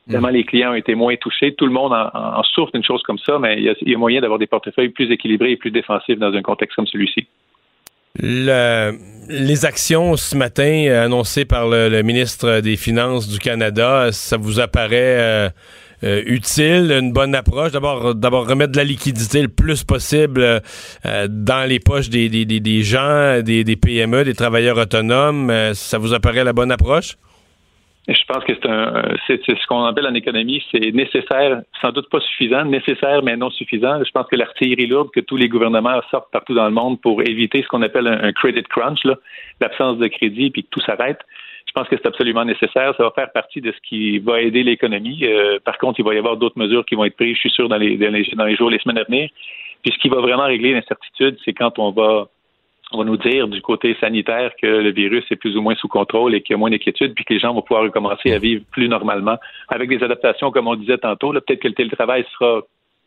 évidemment, les clients ont été moins touchés. Tout le monde en, souffre d'une chose comme ça, mais il y a, il y a moyen d'avoir des portefeuilles plus équilibrés et plus défensifs dans un contexte comme celui-ci. Le- les actions ce matin euh, annoncées par le, le ministre des Finances du Canada, ça vous apparaît euh, euh, utile, une bonne approche? D'abord, d'abord remettre de la liquidité le plus possible euh, dans les poches des, des, des, des gens, des, des PME, des travailleurs autonomes. Ça vous apparaît la bonne approche? Je pense que c'est un, c'est ce qu'on appelle en économie, c'est nécessaire, sans doute pas suffisant, nécessaire mais non suffisant. Je pense que l'artillerie lourde que tous les gouvernements sortent partout dans le monde pour éviter ce qu'on appelle un, credit crunch, l'absence de crédit puis que tout s'arrête. Je pense que c'est absolument nécessaire. Ça va faire partie de ce qui va aider l'économie. Euh, par contre, il va y avoir d'autres mesures qui vont être prises, je suis sûr, dans les, dans les, dans les jours, les semaines à venir. Puis ce qui va vraiment régler l'incertitude, c'est quand on va va nous dire du côté sanitaire que le virus est plus ou moins sous contrôle et qu'il y a moins d'inquiétude, puis que les gens vont pouvoir recommencer à vivre plus normalement avec des adaptations, comme on disait tantôt. Peut-être que le télétravail sera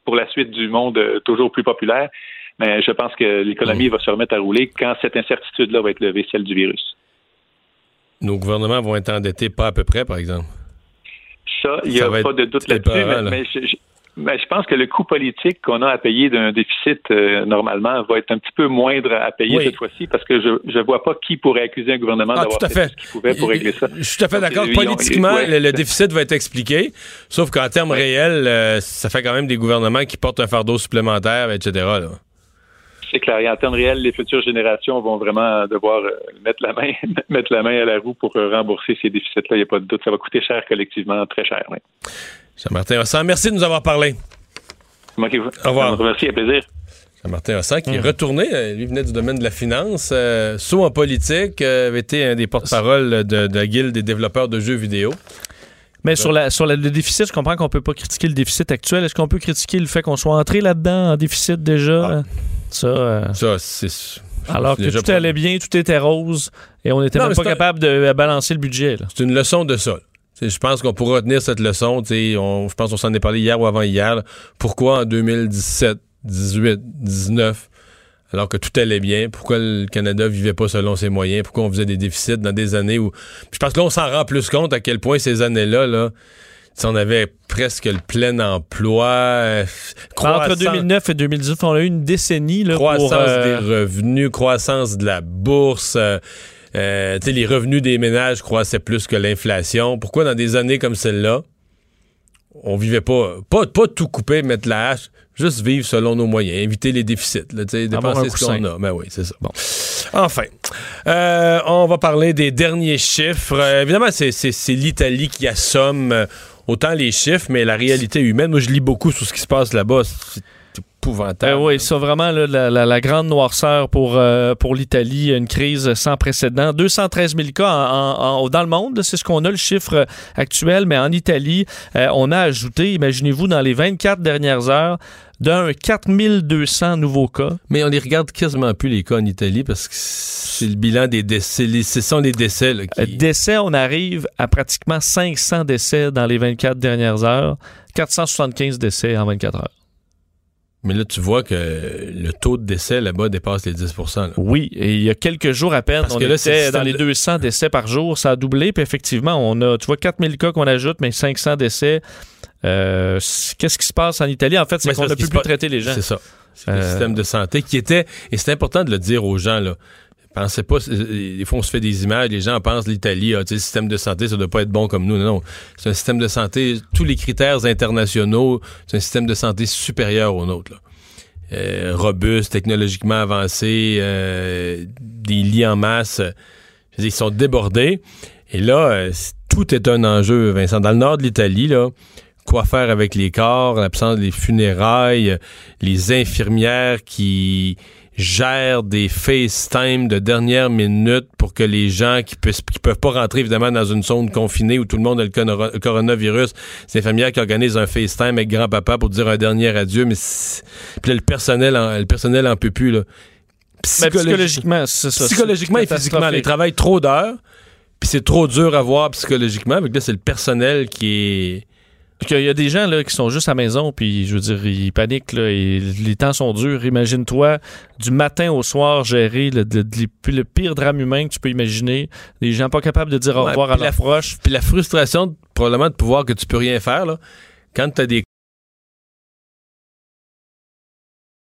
pour la suite du monde euh, toujours plus populaire, mais je pense que l'économie va se remettre à rouler quand cette incertitude-là va être levée, celle du virus. Nos gouvernements vont être endettés pas à peu près, par exemple? Ça, il n'y a va pas de doute là-dessus, mais, là. mais je, je- mais je pense que le coût politique qu'on a à payer d'un déficit euh, normalement va être un petit peu moindre à payer Oui. cette fois-ci parce que je ne vois pas qui pourrait accuser un gouvernement Ah, d'avoir fait fait. ce qu'il pouvait pour régler ça. Je suis tout à fait d'accord. ont- Politiquement, le, déficit va être expliqué, sauf qu'en termes réels, euh, ça fait quand même des gouvernements qui portent un fardeau supplémentaire, etc. là. C'est clair. Et en temps réel, les futures générations vont vraiment devoir euh, mettre la main, mettre la main à la roue pour rembourser ces déficits-là. Il n'y a pas de doute. Ça va coûter cher collectivement, très cher. Oui. Jean-Martin Hossan, merci de nous avoir parlé. C'est moi qui vous Au revoir. Merci, à plaisir. Jean-Martin Hossan, qui est retourné, euh, lui venait du domaine de la finance, euh, saut en politique, euh, avait été un des porte-parole de, de la Guilde des développeurs de jeux vidéo. Mais sur, la, sur la- le déficit, je comprends qu'on peut pas critiquer le déficit actuel. Est-ce qu'on peut critiquer le fait qu'on soit entré là-dedans en déficit déjà? Ça, euh, Ça, c'est... alors que tout allait bien, tout était rose et on était Non, même pas capable de euh, balancer le budget. C'est une leçon de ça. Je pense qu'on pourra retenir cette leçon. On, je pense qu'on s'en est parlé hier ou avant-hier. Pourquoi en 2017, 18, 19, alors que tout allait bien, pourquoi le Canada vivait pas selon ses moyens? Pourquoi on faisait des déficits dans des années où... Je pense que là, on s'en rend plus compte à quel point ces années-là, là, on avait presque le plein emploi. euh, Entre croissance- 2009 et 2019, on a eu une décennie là, croissance pour... euh, des revenus, croissance de la bourse. euh, euh, les revenus des ménages croissaient plus que l'inflation. Pourquoi dans des années comme celle-là, on vivait pas, pas, pas tout couper, mettre la hache, juste vivre selon nos moyens, éviter les déficits, là, dépenser ce qu'on a. Ben oui, c'est ça. Bon. Enfin, euh, on va parler des derniers chiffres. Euh, évidemment, c'est, l'Italie qui assomme autant les chiffres, mais la réalité humaine. Moi, je lis beaucoup sur ce qui se passe là-bas. C'est épouvantable. Euh, oui, ça vraiment là, la, la- la grande noirceur pour, euh, pour l'Italie, une crise sans précédent. 213 000 cas en- en- dans le monde, c'est ce qu'on a le chiffre actuel, mais en Italie, euh, on a ajouté, imaginez-vous, dans les 24 dernières heures, d'un 4200 nouveaux cas. Mais on les regarde quasiment plus les cas en Italie parce que c'est le bilan des décès. les- Ce sont les décès là, Euh, qui. Décès, on arrive à pratiquement 500 décès dans les 24 dernières heures, 475 décès en 24 heures. Mais là, tu vois que le taux de décès là-bas dépasse les 10 là. Oui, et il y a quelques jours à peine, Parce on que là, était dans les de- 200 décès par jour. Ça a doublé, puis effectivement, on a, tu vois, 4000 cas qu'on ajoute, mais 500 décès. Euh, Qu'est-ce qui se passe en Italie? En fait, c'est qu'on ne peut plus traiter les gens. C'est ça. C'est le Euh, système de santé qui était. Et c'est important de le dire aux gens, là. Pensez pas, des fois on se fait des images, les gens pensent l'Italie, ah, le système de santé, ça doit pas être bon comme nous. Non, non. C'est un système de santé, tous les critères internationaux, c'est un système de santé supérieur au nôtre. Là. Euh, robuste, technologiquement avancé, euh, des lits en masse. je dire, ils sont débordés. Et là, euh, tout est un enjeu, Vincent. Dans le nord de l'Italie, là, quoi faire avec les corps, l'absence des funérailles, les infirmières qui gère des FaceTime de dernière minute pour que les gens qui, qui peuvent pas rentrer évidemment dans une zone confinée où tout le monde a le coro- coronavirus, c'est infirmière qui organise un FaceTime avec grand-papa pour dire un dernier adieu, mais puis là, le personnel en, le personnel en peut plus là. Ben, Psychologi- psychologiquement, c'est ça. psychologiquement et physiquement, ils travaillent trop d'heures, puis c'est trop dur à voir psychologiquement. Avec là, c'est le personnel qui est qu'il y a des gens là, qui sont juste à la maison, puis je veux dire, ils paniquent, là, et les temps sont durs. Imagine-toi, du matin au soir, gérer le, le- le pire drame humain que tu peux imaginer. Des gens pas capables de dire au Ouais, revoir à leurs la- proches. Puis la frustration, probablement, de pouvoir que tu peux rien faire, là, quand tu as des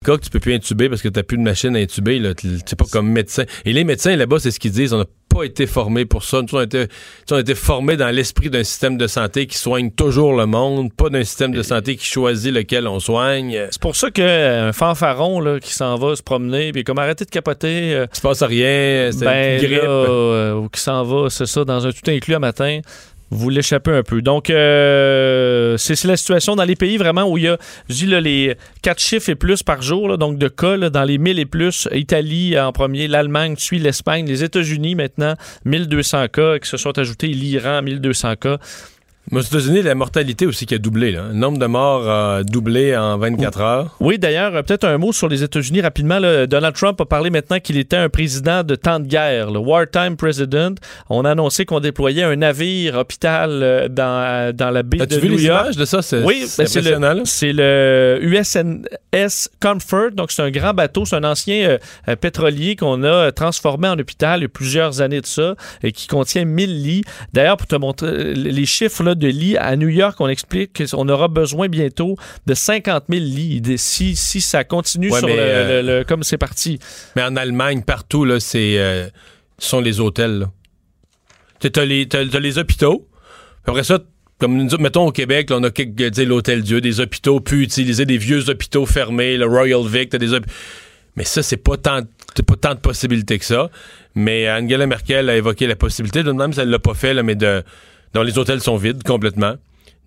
cas que tu peux plus intuber parce que tu plus de machine à intuber, c'est pas comme médecin. Et les médecins, là-bas, c'est ce qu'ils disent, on n'a pas été formés pour ça. Nous, on a été, tu sais, on a été formés dans l'esprit d'un système de santé qui soigne toujours le monde, pas d'un système de santé qui choisit lequel on soigne. C'est pour ça qu'un fanfaron là, qui s'en va se promener, puis comme arrêter de capoter, euh, Il se passe rien, c'est ben, une grippe. là, euh, ou qui s'en va, c'est ça, dans un tout inclus à matin, vous l'échappez un peu. Donc, euh, c'est la situation dans les pays vraiment où il y a, je dis les quatre chiffres et plus par jour, donc de cas, dans les 1000 et plus, Italie en premier, l'Allemagne suit l'Espagne, les États-Unis maintenant, 1200 cas, qui se sont ajoutés l'Iran, 1200 cas. Mais aux États-Unis, la mortalité aussi qui a doublé. Là. Le nombre de morts a doublé en 24 heures. Oui, d'ailleurs, euh, peut-être un mot sur les États-Unis rapidement. là. Donald Trump a parlé maintenant qu'il était un président de temps de guerre, le wartime president. On a annoncé qu'on déployait un navire hôpital euh, dans, dans la baie As-tu de vu New les York. images de ça? C'est Oui, c'est ben, c'est le, USNS Comfort. Donc, c'est un grand bateau. C'est un ancien euh, euh, pétrolier qu'on a euh, transformé en hôpital il y a plusieurs années de ça et qui contient 1000 lits. D'ailleurs, pour te montrer euh, les chiffres là, de lits à New York, on explique qu'on aura besoin bientôt de 50 000 lits si, si ça continue Ouais, sur le, euh, le- le- comme c'est parti. Mais en Allemagne, partout, là, c'est, euh, ce sont les hôtels. Tu T'as les, t'as- t'as les hôpitaux. Après ça, comme nous mettons au Québec, là, on a sais, l'Hôtel Dieu, des hôpitaux plus utilisés, des vieux hôpitaux fermés, le Royal Vic, t'as des hôp- Mais ça, c'est pas tant, c'est pas tant de possibilités que ça. Mais Angela Merkel a évoqué la possibilité, de même si elle l'a pas fait, là, mais de, dont les hôtels sont vides complètement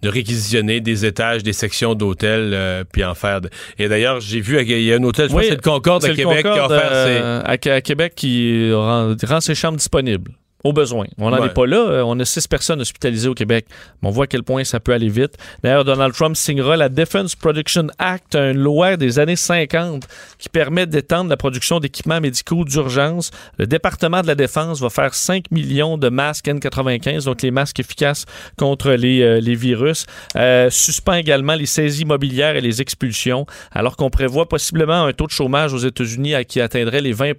de réquisitionner des étages, des sections d'hôtels, euh, puis en faire. de- Et d'ailleurs, j'ai vu, il y a un hôtel, je pense Oui, que c'est le Concorde à Québec qui a offert ses... euh, à, à Québec qui rend, rend ses chambres disponibles. Au besoin. On n'en Ouais. est pas là. Euh, On a six personnes hospitalisées au Québec. Mais on voit à quel point ça peut aller vite. D'ailleurs, Donald Trump signera la Defense Production Act, une loi des années 50 qui permet d'étendre la production d'équipements médicaux d'urgence. Le département de la Défense va faire 5 millions de masques N95, donc les masques efficaces contre les, euh, les virus. Euh, suspend également les saisies immobilières et les expulsions, alors qu'on prévoit possiblement un taux de chômage aux États-Unis à- qui atteindrait les 20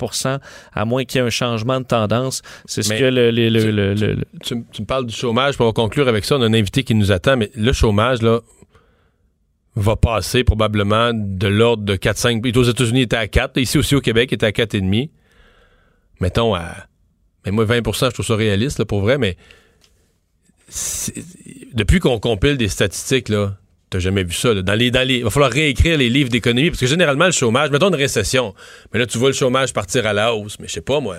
à moins qu'il y ait un changement de tendance. C'est ce Mais que le, le- le- tu- le- me parles du chômage, puis on va conclure avec ça. On a un invité qui nous attend, mais le chômage, là, va passer probablement de l'ordre de 4-5. Aux États-Unis, il était à 4. Ici aussi, au Québec, il était à 4,5. Mettons à. Mais moi, 20% je trouve ça réaliste, là, pour vrai, mais. Depuis qu'on compile des statistiques, là, t'as jamais vu ça. là. Dans les, dans les, il va falloir réécrire les livres d'économie, parce que généralement, le chômage, mettons une récession, mais là, tu vois le chômage partir à la hausse, mais je sais pas, moi.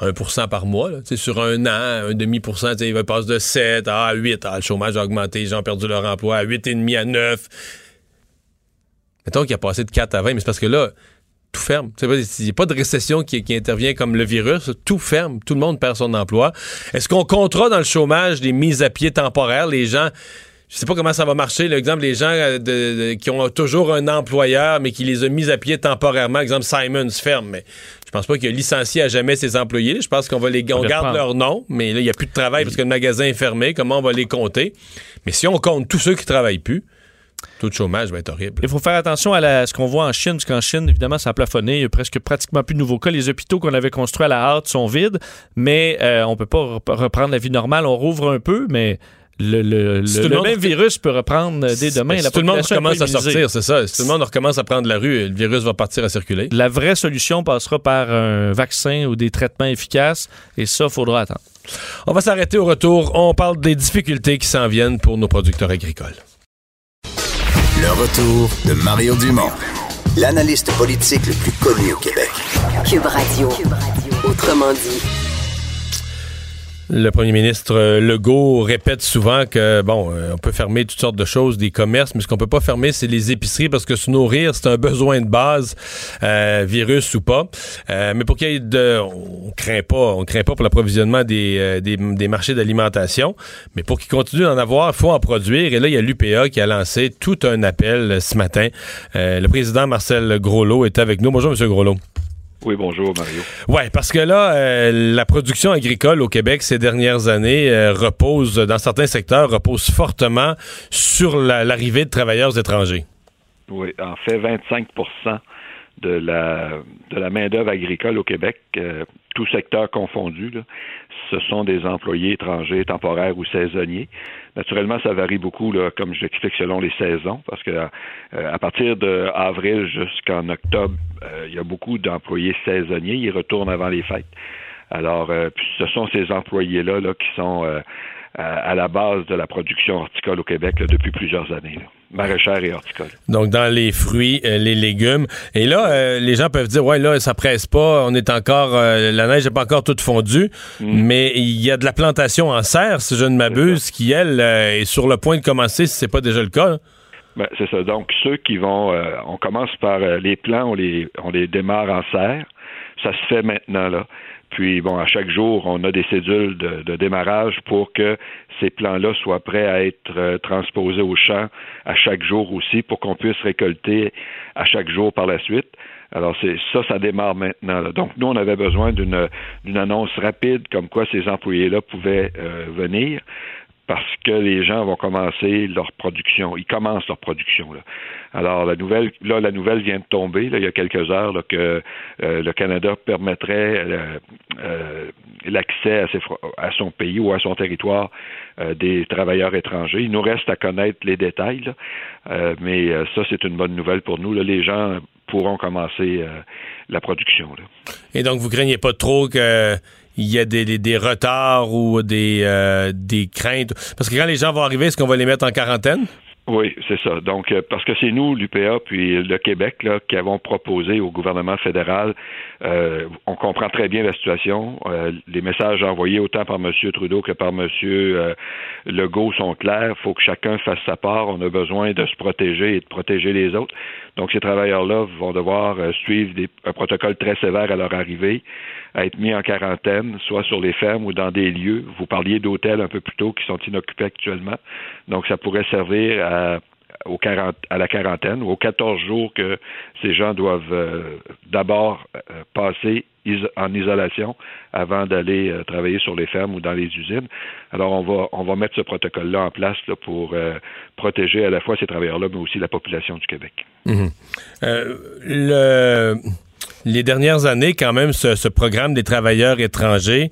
1% par mois, là, sur un an, un demi pour cent, il va passer de 7 à 8. Ah, le chômage a augmenté, les gens ont perdu leur emploi à 8,5 à 9. Mettons qu'il a passé de 4 à 20, mais c'est parce que là, tout ferme. Il n'y a pas de récession qui, qui intervient comme le virus. Tout ferme. Tout le monde perd son emploi. Est-ce qu'on comptera dans le chômage des mises à pied temporaires? Les gens, je sais pas comment ça va marcher. L'exemple, les gens euh, qui ont toujours un employeur, mais qui les a mis à pied temporairement. Exemple, Simons ferme. Mais pense pas qu'il a licencié à jamais ses employés. Je pense qu'on va les, on garde reprendre. leur nom, mais là, il n'y a plus de travail parce que le magasin est fermé. Comment on va les compter? Mais si on compte tous ceux qui travaillent plus, le taux de chômage va être horrible. Il faut faire attention à la- ce qu'on voit en Chine, parce qu'en Chine, évidemment, ça a plafonné. Il y a presque pratiquement plus de nouveaux cas. Les hôpitaux qu'on avait construits à la hâte sont vides, mais euh, on peut pas rep- reprendre la vie normale. On rouvre un peu, mais le, le- le- Si tout le le monde- même virus peut reprendre dès demain. Si La tout le monde recommence à sortir, c'est ça. Si tout le monde recommence à prendre la rue, le virus va partir à circuler. La vraie solution passera par un vaccin ou des traitements efficaces, et ça, faudra attendre. On va s'arrêter au retour. On parle des difficultés qui s'en viennent pour nos producteurs agricoles. Le retour de Mario Dumont, l'analyste politique le plus connu au Québec. Cube Radio. Autrement dit. Le premier ministre euh, Legault répète souvent que, bon, euh, on peut fermer toutes sortes de choses, des commerces, mais ce qu'on peut pas fermer, c'est les épiceries parce que se nourrir, c'est un besoin de base, euh, virus ou pas. mais pour qu'il y ait de... On craint pas, on craint pas pour l'approvisionnement des, des, marchés d'alimentation, mais pour qu'ils continuent d'en avoir, il faut en produire. Et là, il y a l'UPA qui a lancé tout un appel ce matin. le président Marcel Groslot est avec nous. Bonjour, M. Groslot. Oui, bonjour Mario. Oui, parce que là, euh, la production agricole au Québec ces dernières années euh, repose, dans certains secteurs, repose fortement sur l'arrivée de travailleurs étrangers. Oui, en fait, 25 de la, de la main-d'œuvre agricole au Québec, euh, tout secteur confondu, ce sont des employés étrangers, temporaires ou saisonniers. Naturellement, ça varie beaucoup, là, comme je l'explique, selon les saisons, parce que euh, à partir d'avril jusqu'en octobre, euh, il y a beaucoup d'employés saisonniers. Ils retournent avant les fêtes. Alors, puis ce sont ces employés-là là, qui sont à la base de la production horticole au Québec depuis plusieurs années. Maraîchère et horticole. Donc, dans les fruits, euh, les légumes. Et là, euh, les gens peuvent dire, ouais, là, ça presse pas, on est encore, euh, la neige n'est pas encore toute fondue, mm. mais il y a de la plantation en serre, si je ne m'abuse, qui, elle, est sur le point de commencer, si c'est pas déjà le cas. Ben, c'est ça. Donc, ceux qui vont, on commence par les plants, on les, on les démarre en serre. Ça se fait maintenant, là. Puis, bon, à chaque jour, on a des cédules de, démarrage pour que ces plans-là soient prêts à être euh, transposés au champ à chaque jour aussi pour qu'on puisse récolter à chaque jour par la suite. Alors, c'est ça, ça démarre maintenant. Donc, nous, on avait besoin d'une annonce rapide comme quoi ces employés-là pouvaient euh, venir parce que les gens vont commencer leur production. Ils commencent leur production. Alors la nouvelle, là, la nouvelle vient de tomber. Il y a quelques heures que euh, le Canada permettrait euh, euh, l'accès à, son pays ou à son territoire des travailleurs étrangers. Il nous reste à connaître les détails, mais ça c'est une bonne nouvelle pour nous. Les gens pourront commencer la production. Et donc vous craignez pas trop que il y a des, des, retards ou des, euh, des craintes? Parce que quand les gens vont arriver, est-ce qu'on va les mettre en quarantaine? Oui, c'est ça. Donc, euh, parce que c'est nous, l'UPA, puis le Québec, là, qui avons proposé au gouvernement fédéral, euh, on comprend très bien la situation. les messages envoyés autant par M. Trudeau que par M. Legault sont clairs. Il faut que chacun fasse sa part. On a besoin de se protéger et de protéger les autres. Donc, ces travailleurs-là vont devoir suivre des, un protocole très sévère à leur arrivée à être mis en quarantaine, soit sur les fermes ou dans des lieux. Vous parliez d'hôtels un peu plus tôt qui sont inoccupés actuellement. Donc, ça pourrait servir à, la quarantaine ou aux 14 jours que ces gens doivent euh, d'abord euh, passer en isolation avant d'aller euh, travailler sur les fermes ou dans les usines. Alors, on va, on va mettre ce protocole-là en place pour protéger à la fois ces travailleurs-là, mais aussi la population du Québec. Mhm. le les dernières années, quand même, ce, programme des travailleurs étrangers,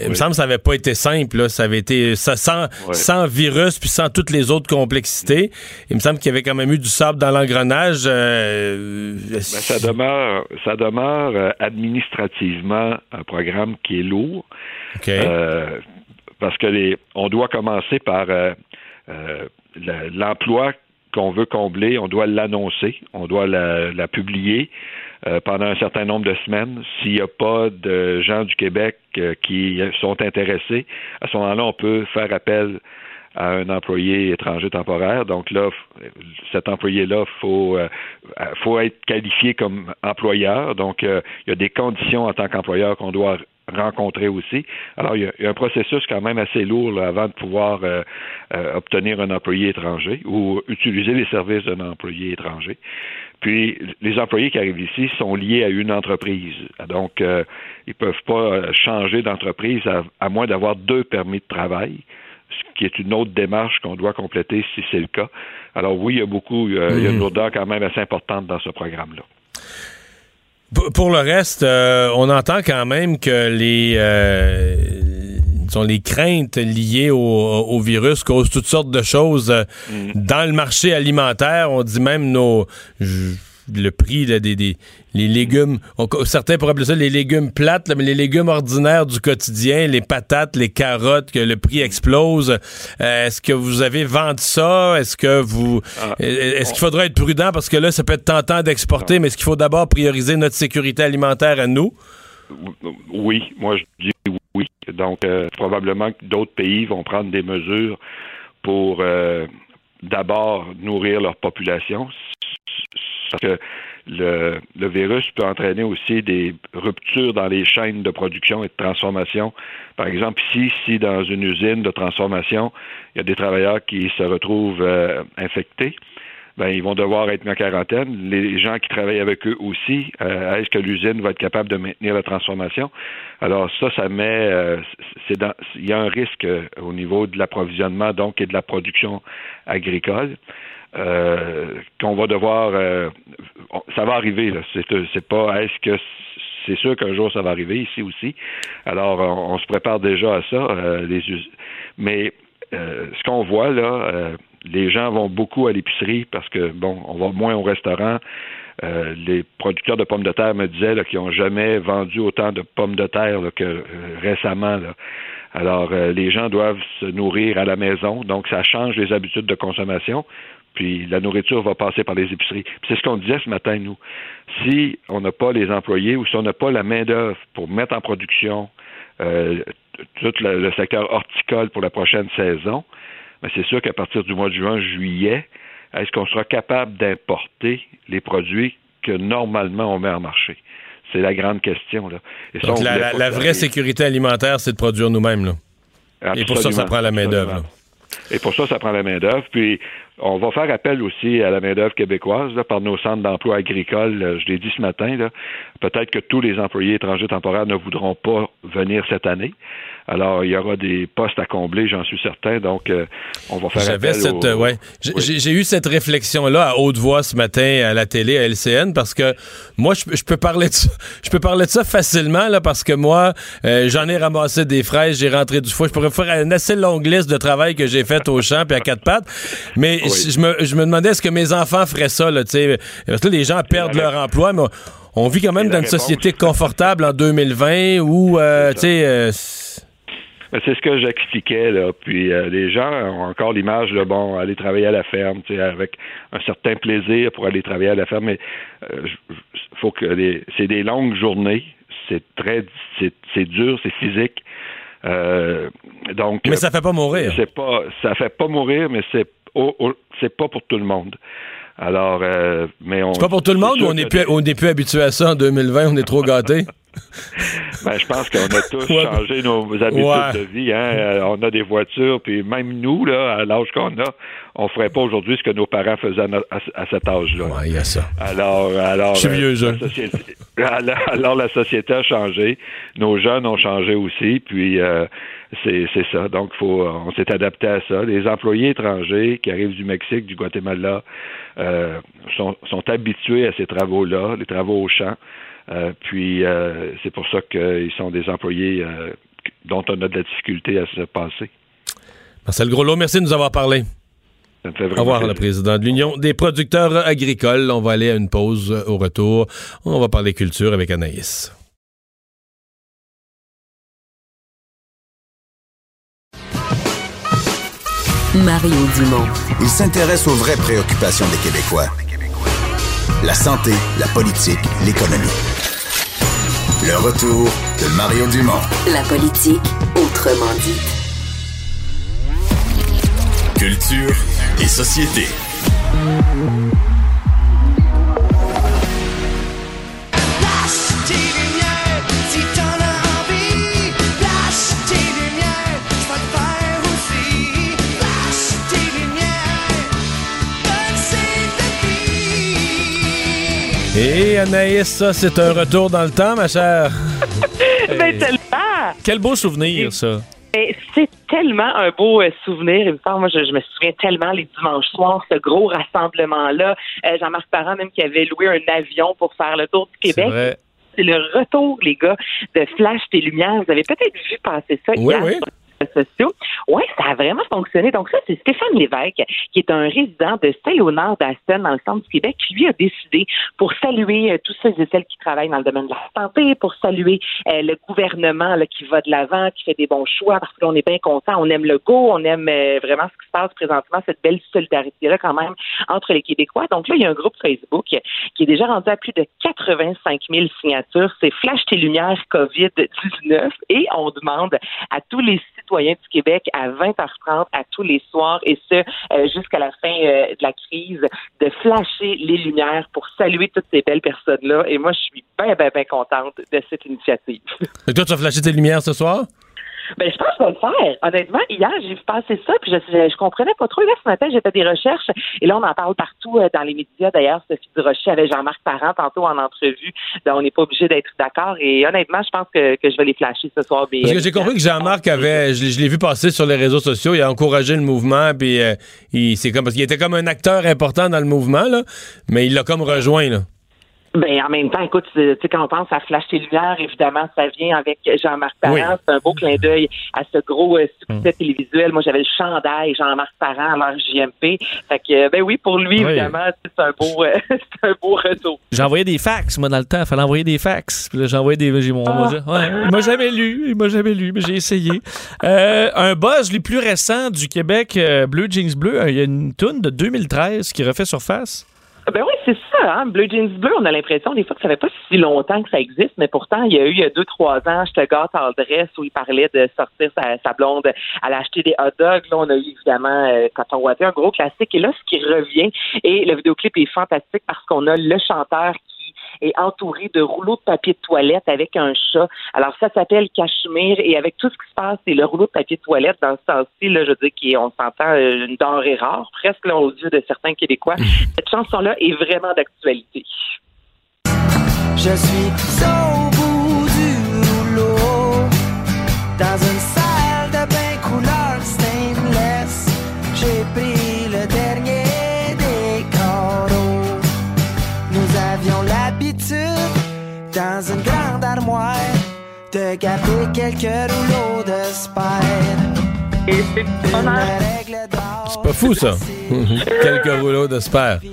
il me semble que ça n'avait pas été simple. Ça avait été ça, sans, virus puis sans toutes les autres complexités. Il me semble qu'il y avait quand même eu du sable dans l'engrenage. Euh, ben, ça demeure, ça demeure euh, administrativement un programme qui est lourd. Euh, parce que les, on doit commencer par l'emploi qu'on veut combler, on doit l'annoncer, on doit la publier. Euh, pendant un certain nombre de semaines. S'il n'y a pas de gens du Québec euh, qui sont intéressés, à ce moment-là, on peut faire appel à un employé étranger temporaire. Donc là, cet employé-là, faut euh, faut être qualifié comme employeur. Donc il y a des conditions en tant qu'employeur qu'on doit rencontrer aussi. Alors, il y, a, un processus quand même assez lourd avant de pouvoir obtenir un employé étranger ou utiliser les services d'un employé étranger. Puis les employés qui arrivent ici sont liés à une entreprise. Donc, euh, ils ne peuvent pas euh, changer d'entreprise à, moins d'avoir deux permis de travail, ce qui est une autre démarche qu'on doit compléter si c'est le cas. Alors oui, il y a beaucoup, il y a une mhm. lourdeur quand même assez importante dans ce programme-là. Pour le reste, euh, on entend quand même que les sont les craintes liées au, virus causent toutes sortes de choses euh, mm. dans le marché alimentaire. On dit même nos le prix des, des les légumes. certains pourraient appeler ça les légumes plates, mais les légumes ordinaires du quotidien, les patates, les carottes, que le prix explose. Euh, est-ce que vous avez vendu ça? Est-ce que vous ah. est-ce qu'il faudra être prudent? Parce que là, ça peut être tentant d'exporter, mais est-ce qu'il faut d'abord prioriser notre sécurité alimentaire à nous? Oui, moi je dis oui. Donc, euh, probablement que d'autres pays vont prendre des mesures pour euh, d'abord nourrir leur population. Parce que le, le, virus peut entraîner aussi des ruptures dans les chaînes de production et de transformation. Par exemple, ici, si dans une usine de transformation, il y a des travailleurs qui se retrouvent euh, infectés, ben, ils vont devoir être mis en quarantaine. Les gens qui travaillent avec eux aussi, euh, est-ce que l'usine va être capable de maintenir la transformation? Alors ça, ça met, euh, il y a un risque euh, au niveau de l'approvisionnement donc et de la production agricole. Euh, qu'on va devoir, euh, ça va arriver. Là. C'est, c'est pas, est-ce que c'est sûr qu'un jour ça va arriver ici aussi? Alors on, se prépare déjà à ça. Euh, les, mais ce qu'on voit là les gens vont beaucoup à l'épicerie parce que, bon, on va moins au restaurant. Euh, les producteurs de pommes de terre me disaient qu'ils n'ont jamais vendu autant de pommes de terre que euh, récemment. Alors, euh, les gens doivent se nourrir à la maison, donc ça change les habitudes de consommation. Puis la nourriture va passer par les épiceries. c'est ce qu'on disait ce matin, nous. Si on n'a pas les employés ou si on n'a pas la main-d'œuvre pour mettre en production tout le secteur horticole pour la prochaine saison, mais c'est sûr qu'à partir du mois de juin, juillet, est-ce qu'on sera capable d'importer les produits que normalement on met en marché? C'est la grande question. Là. Donc, la, vraie sécurité alimentaire, c'est de produire nous-mêmes. Là. Et pour ça, ça prend la main-d'œuvre. Et pour ça, ça prend la main-d'œuvre. Puis, on va faire appel aussi à la main-d'œuvre québécoise par nos centres d'emploi agricoles. Je l'ai dit ce matin. Peut-être que tous les employés étrangers temporaires ne voudront pas venir cette année. Alors, il y aura des postes à combler, j'en suis certain. Donc, euh, on va faire J'avais cette, euh, ouais. J'ai eu cette réflexion-là à haute voix ce matin à la télé, à LCN, parce que moi, je, peux parler de ça, je peux parler de ça facilement, là, parce que moi, euh, j'en ai ramassé des fraises, j'ai rentré du foie. Je pourrais faire une assez longue liste de travail que j'ai fait au champ et à quatre pattes. Mais je, me, je me demandais, est-ce que mes enfants feraient ça, là, tu sais? Parce que les gens perdent leur emploi, mais on, vit quand même dans une société confortable en 2020 où, tu sais, c'est ce que j'expliquais, là. Puis euh, les gens ont encore l'image de bon, aller travailler à la ferme, tu sais, avec un certain plaisir pour aller travailler à la ferme, mais euh, faut que c'est des longues journées, c'est très c'est dur, c'est physique. Euh, donc Mais ça fait pas mourir. C'est pas ça fait pas mourir, mais c'est c'est pas pour tout le monde. Alors, euh, mais on. C'est pas pour tout le monde ou on est, plus, on est plus habitué à ça en 2020, on est trop gâtés? ben, je pense qu'on a tous changé nos habitudes de vie. Hein? Euh, on a des voitures, puis même nous, là, à l'âge qu'on a, on ferait pas aujourd'hui ce que nos parents faisaient à, cet âge-là. Ouais, il y a ça. Alors, alors, je suis vieux, euh, la société, alors, la société a changé, nos jeunes ont changé aussi, puis euh, c'est ça. Donc, faut, on s'est adapté à ça. Les employés étrangers qui arrivent du Mexique, du Guatemala, euh, sont, sont habitués à ces travaux-là, les travaux au champ. Euh, puis euh, c'est pour ça qu'ils sont des employés euh, dont on a de la difficulté à se passer. Marcel Groslo, merci de nous avoir parlé. Ça me fait Au revoir, le président de l'Union des producteurs agricoles. On va aller à une pause au retour. On va parler culture avec Anaïs. Mario Dumont. Il s'intéresse aux vraies préoccupations des Québécois. La santé, la politique, l'économie. Le retour de Mario Dumont. La politique, autrement dit. Culture et société. Et Anaïs, ça, c'est un retour dans le temps, ma chère. ben, tellement! Quel beau souvenir, ça. C'est tellement un beau euh, souvenir. Moi, je, me souviens tellement les dimanches soirs, ce gros rassemblement-là. Euh, Jean-Marc Parent, même, qui avait loué un avion pour faire le tour du Québec. C'est le retour, les gars, de Flash des Lumières. Vous avez peut-être vu passer ça oui, hier oui. sur sociaux. Oui, ça a vraiment fonctionné. Donc ça, c'est Stéphane Lévesque, qui est un résident de Saint-Léonard d'Aston, dans le centre du Québec, qui lui a décidé, pour saluer euh, tous ceux et celles qui travaillent dans le domaine de la santé, pour saluer euh, le gouvernement là, qui va de l'avant, qui fait des bons choix, parce que on est bien content, on aime le go, on aime euh, vraiment ce qui se passe présentement, cette belle solidarité-là quand même entre les Québécois. Donc là, il y a un groupe Facebook qui est déjà rendu à plus de 85 000 signatures. C'est Flash tes lumières COVID-19 et on demande à tous les citoyens du Québec à 20h30 à tous les soirs et ce euh, jusqu'à la fin euh, de la crise de flasher les lumières pour saluer toutes ces belles personnes-là. Et moi, je suis bien, bien, bien contente de cette initiative. Et toi, tu vas flasher tes lumières ce soir? Ben, je pense que je vais le faire. Honnêtement, hier, j'ai vu passer ça, puis je, je, je comprenais pas trop. Là, ce matin, j'ai fait des recherches, et là, on en parle partout euh, dans les médias. D'ailleurs, Sophie Durocher avec Jean-Marc Parent, tantôt en entrevue. Ben, on n'est pas obligé d'être d'accord. Et honnêtement, je pense que, que je vais les flasher ce soir. Parce que j'ai compris que Jean-Marc avait, je, l'ai- je l'ai vu passer sur les réseaux sociaux, il a encouragé le mouvement, puis euh, il, c'est comme, parce qu'il était comme un acteur important dans le mouvement, là, mais il l'a comme rejoint, là. Ben, en même temps, écoute, tu sais, quand on pense à Flash lumières, évidemment, ça vient avec Jean-Marc Parent. Oui. C'est un beau clin d'œil à ce gros euh, succès télévisuel. Moi, j'avais le chandail Jean-Marc Parent à l'heure JMP. Fait que, euh, ben oui, pour lui, Oui. évidemment, c'est un beau, euh, c'est un beau retour. J'envoyais des fax, moi, dans le temps. Il fallait envoyer des fax. Puis là, j'envoyais des. J'ai mon, ouais, il m'a jamais lu. Il m'a jamais lu, mais j'ai essayé. Euh, un buzz les plus récent du Québec, Bleu Jeans Bleu. Il y a une toune de 2013 qui refait surface. Ben oui, c'est ça, hein. Bleu Jeans Bleu, on a l'impression des fois que ça fait pas si longtemps que ça existe, mais pourtant, il y a eu il y a deux, trois ans, je te gâte en dress où il parlait de sortir sa, blonde, à acheter des hot dogs. Là, on a eu évidemment euh, Coton Watté, un gros classique. Et là, ce qui revient, et le vidéoclip est fantastique parce qu'on a le chanteur est entouré de rouleaux de papier de toilette avec un chat. Alors, ça s'appelle Cachemire et avec tout ce qui se passe, c'est le rouleau de papier de toilette dans ce là, je veux dire, qu'on s'entend euh, une denrée rare, presque là, aux yeux de certains Québécois. Cette chanson-là est vraiment d'actualité. Je suis au bout du rouleau, dans une de garder quelques rouleaux de spire. Et c'est pas fou, ça. Quelques rouleaux de sper.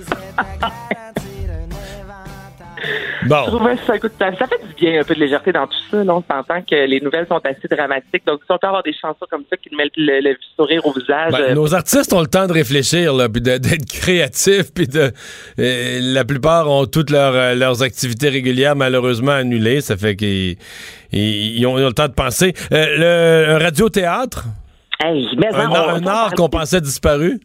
Je Bon. ça, écoute, ça, ça fait du bien un peu de légèreté dans tout ça. Là. On s'entend que les nouvelles sont assez dramatiques. Donc, si on peut avoir des chansons comme ça qui nous mettent le, le sourire au visage. Ben, euh, nos artistes ont le temps de réfléchir, là, puis d'être créatifs, puis de. euh, la plupart ont toutes leurs, euh, leurs activités régulières malheureusement annulées. Ça fait qu'ils ils- ils ont, ils ont le temps de penser. Euh, le un radio-théâtre, hey, mais un, on- art- on qu'on pensait disparu?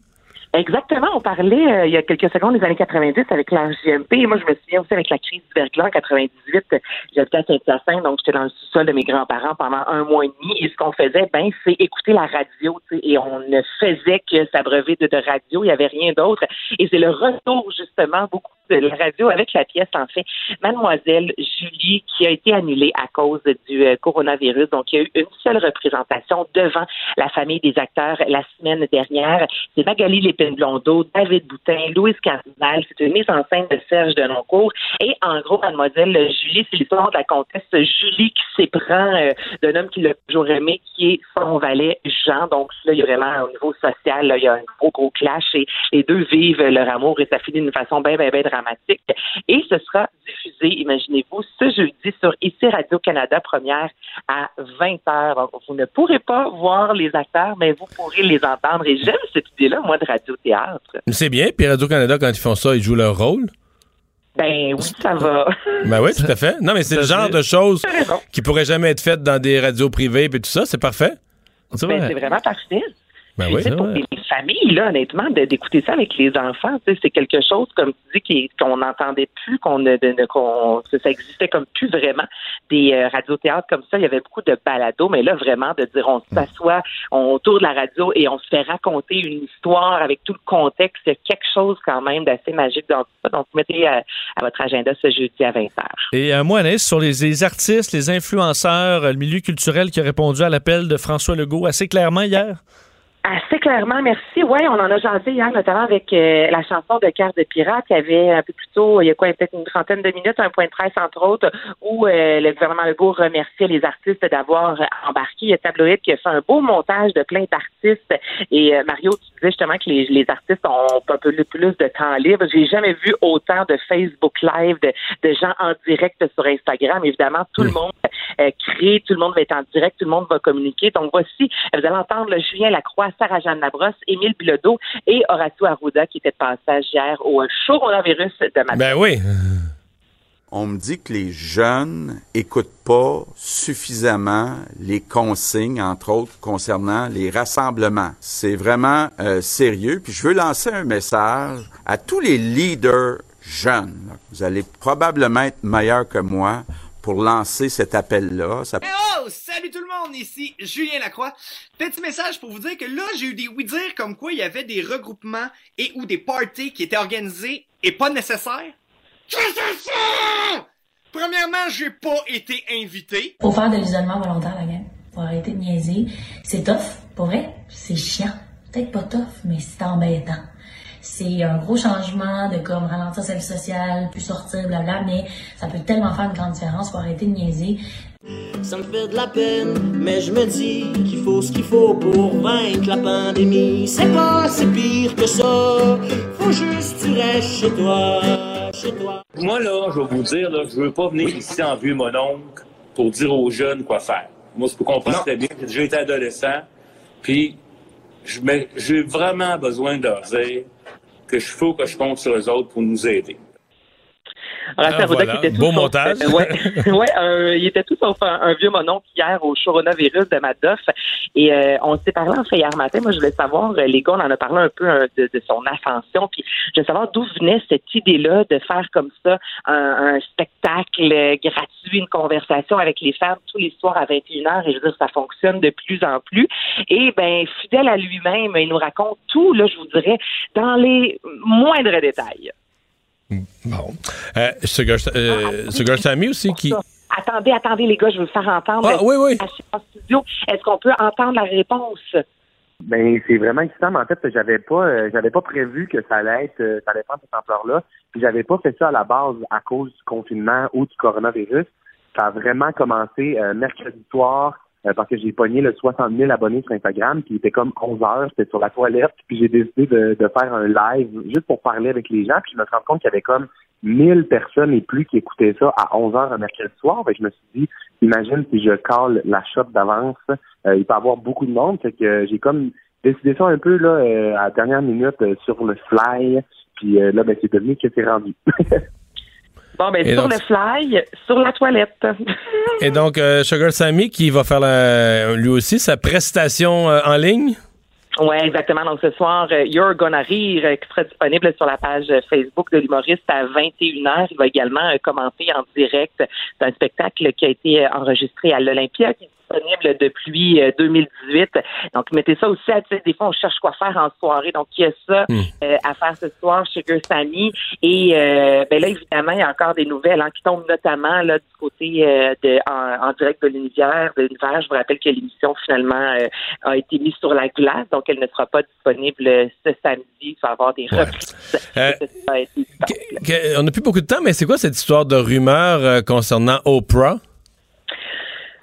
Exactement. On parlait euh, il y a quelques secondes des années 90 avec la JMP. Et moi, je me souviens aussi avec la crise du verglas en 98. euh, J'habitais à Saint-Hyacinthe, donc j'étais dans le sous-sol de mes grands-parents pendant un mois et demi. Et ce qu'on faisait, ben, c'est écouter la radio. Et on ne faisait que s'abreuver de, de radio. Il n'y avait rien d'autre. Et c'est le retour, justement, beaucoup de la radio avec la pièce, en fait, Mademoiselle Julie, qui a été annulée à cause du euh, coronavirus. Donc, il y a eu une seule représentation devant la famille des acteurs la semaine dernière. C'est Magali Lépine-Blondeau, David Boutin, Louise Cardinal. C'est une mise en scène de Serge Denoncourt. Et en gros, Mademoiselle Julie, c'est l'histoire de la comtesse Julie qui s'éprend euh, d'un homme qui l'a toujours aimé, qui est son valet Jean. Donc là, il y a vraiment, au niveau social, là, il y a un gros, gros clash et les deux vivent leur amour et ça finit d'une façon bien, bien, bien dramatique. Et ce sera diffusé, imaginez-vous, ce jeudi sur ICI Radio-Canada, première à 20h. Donc, vous ne pourrez pas voir les acteurs, mais vous pourrez les entendre. Et j'aime cette idée-là, moi, de radio-théâtre. C'est bien. Puis Radio-Canada, quand ils font ça, ils jouent leur rôle? Ben oui, ça va. Ben oui, tout à fait. Non, mais c'est le genre de choses qui pourraient jamais être faites dans des radios privées, puis tout ça. C'est parfait. C'est Ben, c'est vraiment parfait. Ben oui. pour les familles, là, honnêtement, d'écouter ça avec les enfants, c'est quelque chose, comme tu dis, qu'on n'entendait plus, qu'on ne, ça existait comme plus vraiment. Des euh, radiothéâtres comme ça, il y avait beaucoup de balados, mais là, vraiment, de dire, on s'assoit on, autour de la radio et on se fait raconter une histoire avec tout le contexte, il y a quelque chose quand même d'assez magique dans tout ça. Donc, mettez à, à votre agenda ce jeudi à 20h. Et un mot, Anaïs, sur les, les artistes, les influenceurs, euh, le milieu culturel qui a répondu à l'appel de François Legault assez clairement hier? Assez clairement, merci. Oui, on en a jasé hier, notamment avec euh, la chanson de Cœur de Pirate. Y avait un peu plus tôt, il y a quoi, peut-être une trentaine de minutes, un point de presse, entre autres, où euh, le gouvernement Legault remerciait les artistes d'avoir embarqué. Il y a Tabloïd qui a fait un beau montage de plein d'artistes. Et euh, Mario, tu disais justement que les, les artistes ont un peu plus de temps libre. J'ai jamais vu autant de Facebook Live, de, de gens en direct sur Instagram. Évidemment, tout le monde crée, tout le monde va être en direct, tout le monde va communiquer. Donc voici, vous allez entendre le Julien Lacroix Sarah-Jeanne Labrosse, Émile Bilodeau et Horacio Arruda qui était de passage hier au coronavirus de matin. Ben oui. On me dit que les jeunes écoutent pas suffisamment les consignes, entre autres concernant les rassemblements. C'est vraiment euh, sérieux. Puis je veux lancer un message à tous les leaders jeunes. Vous allez probablement être meilleurs que moi pour lancer cet appel-là. Ça... Hey oh! Salut tout le monde, ici Julien Lacroix. Petit message pour vous dire que là, j'ai eu des oui-dire comme quoi il y avait des regroupements et ou des parties qui étaient organisés et pas nécessaires. Qu'est-ce que c'est ça? Premièrement, j'ai pas été invité. Faut faire de l'isolement volontaire, la gang. Faut arrêter de niaiser. C'est tough, pour vrai. C'est chiant. Peut-être pas tough, mais c'est embêtant. C'est un gros changement de comme ralentir sa vie sociale, plus sortir, blabla, mais ça peut tellement faire une grande différence. Faut arrêter de niaiser. Ça me fait de la peine, mais je me dis qu'il faut ce qu'il faut pour vaincre la pandémie. C'est pas si pire que ça, faut juste que tu restes chez toi, chez toi. Moi, là, je vais vous dire, là, je veux pas venir ici en vieux mon oncle pour dire aux jeunes quoi faire. Moi, je peux comprendre très bien, j'ai déjà été adolescent, puis j'ai vraiment besoin de leur dire que je faut que je compte sur eux autres pour nous aider. Horacio Arruda voilà. qui était tout Beau montage. euh, ouais, ouais, un- il était tout sauf un, un vieux mononcle hier au coronavirus de Madoff. Et euh, on s'est parlé en fait hier matin. Moi, je voulais savoir, euh, les gars, on en a parlé un peu euh, de, de son ascension. Puis je voulais savoir d'où venait cette idée-là de faire comme ça un, un spectacle euh, gratuit, une conversation avec les femmes tous les soirs à 21h. Et je veux dire, ça fonctionne de plus en plus. Et ben, fidèle à lui-même, il nous raconte tout, là, je vous dirais, dans les moindres détails. Bon. Euh, Sugar, euh, Sugar Sammy aussi qui. Attendez, attendez, les gars, je veux le faire entendre. Ah, oui, oui. En studio, est-ce qu'on peut entendre la réponse? Ben c'est vraiment excitant, mais en fait j'avais pas euh, j'avais pas prévu que ça allait être euh, ça allait prendre cette ampleur-là. Puis j'avais pas fait ça à la base à cause du confinement ou du coronavirus. Ça a vraiment commencé euh, mercredi soir euh, parce que j'ai pogné le 60 000 abonnés sur Instagram, qui était comme 11 heures, c'était sur la toilette, puis j'ai décidé de, de faire un live juste pour parler avec les gens, puis je me suis rendu compte qu'il y avait comme 1000 personnes et plus qui écoutaient ça à 11 heures un mercredi soir. Ben, je me suis dit, imagine si je cale la shop d'avance, euh, il peut y avoir beaucoup de monde, fait que j'ai comme décidé ça un peu là euh, à la dernière minute euh, sur le fly, puis là ben c'est devenu que c'est rendu. Bon, ben, Et sur donc- le fly, sur la toilette. Et donc, euh, Sugar Sammy qui va faire la- lui aussi sa prestation euh, en ligne? Oui, exactement. Donc ce soir, euh, You're Gonna Rire, qui sera disponible sur la page Facebook de l'humoriste à 21h. Il va également commenter en direct d'un spectacle qui a été enregistré à l'Olympia, qui disponible depuis euh, 2018. Donc mettez ça aussi à sais, des fois on cherche quoi faire en soirée. Donc il y a ça Hmm. euh, à faire ce soir chez Sammy. Et euh, ben là, évidemment, il y a encore des nouvelles hein, qui tombent notamment là, du côté euh, de en, en direct de l'univers. De l'univers, je vous rappelle que l'émission finalement euh, a été mise sur la glace, donc elle ne sera pas disponible euh, ce samedi. Il va y avoir des reprises. Euh, ça a été- on n'a plus beaucoup de temps, mais c'est quoi cette histoire de rumeur euh, concernant Oprah?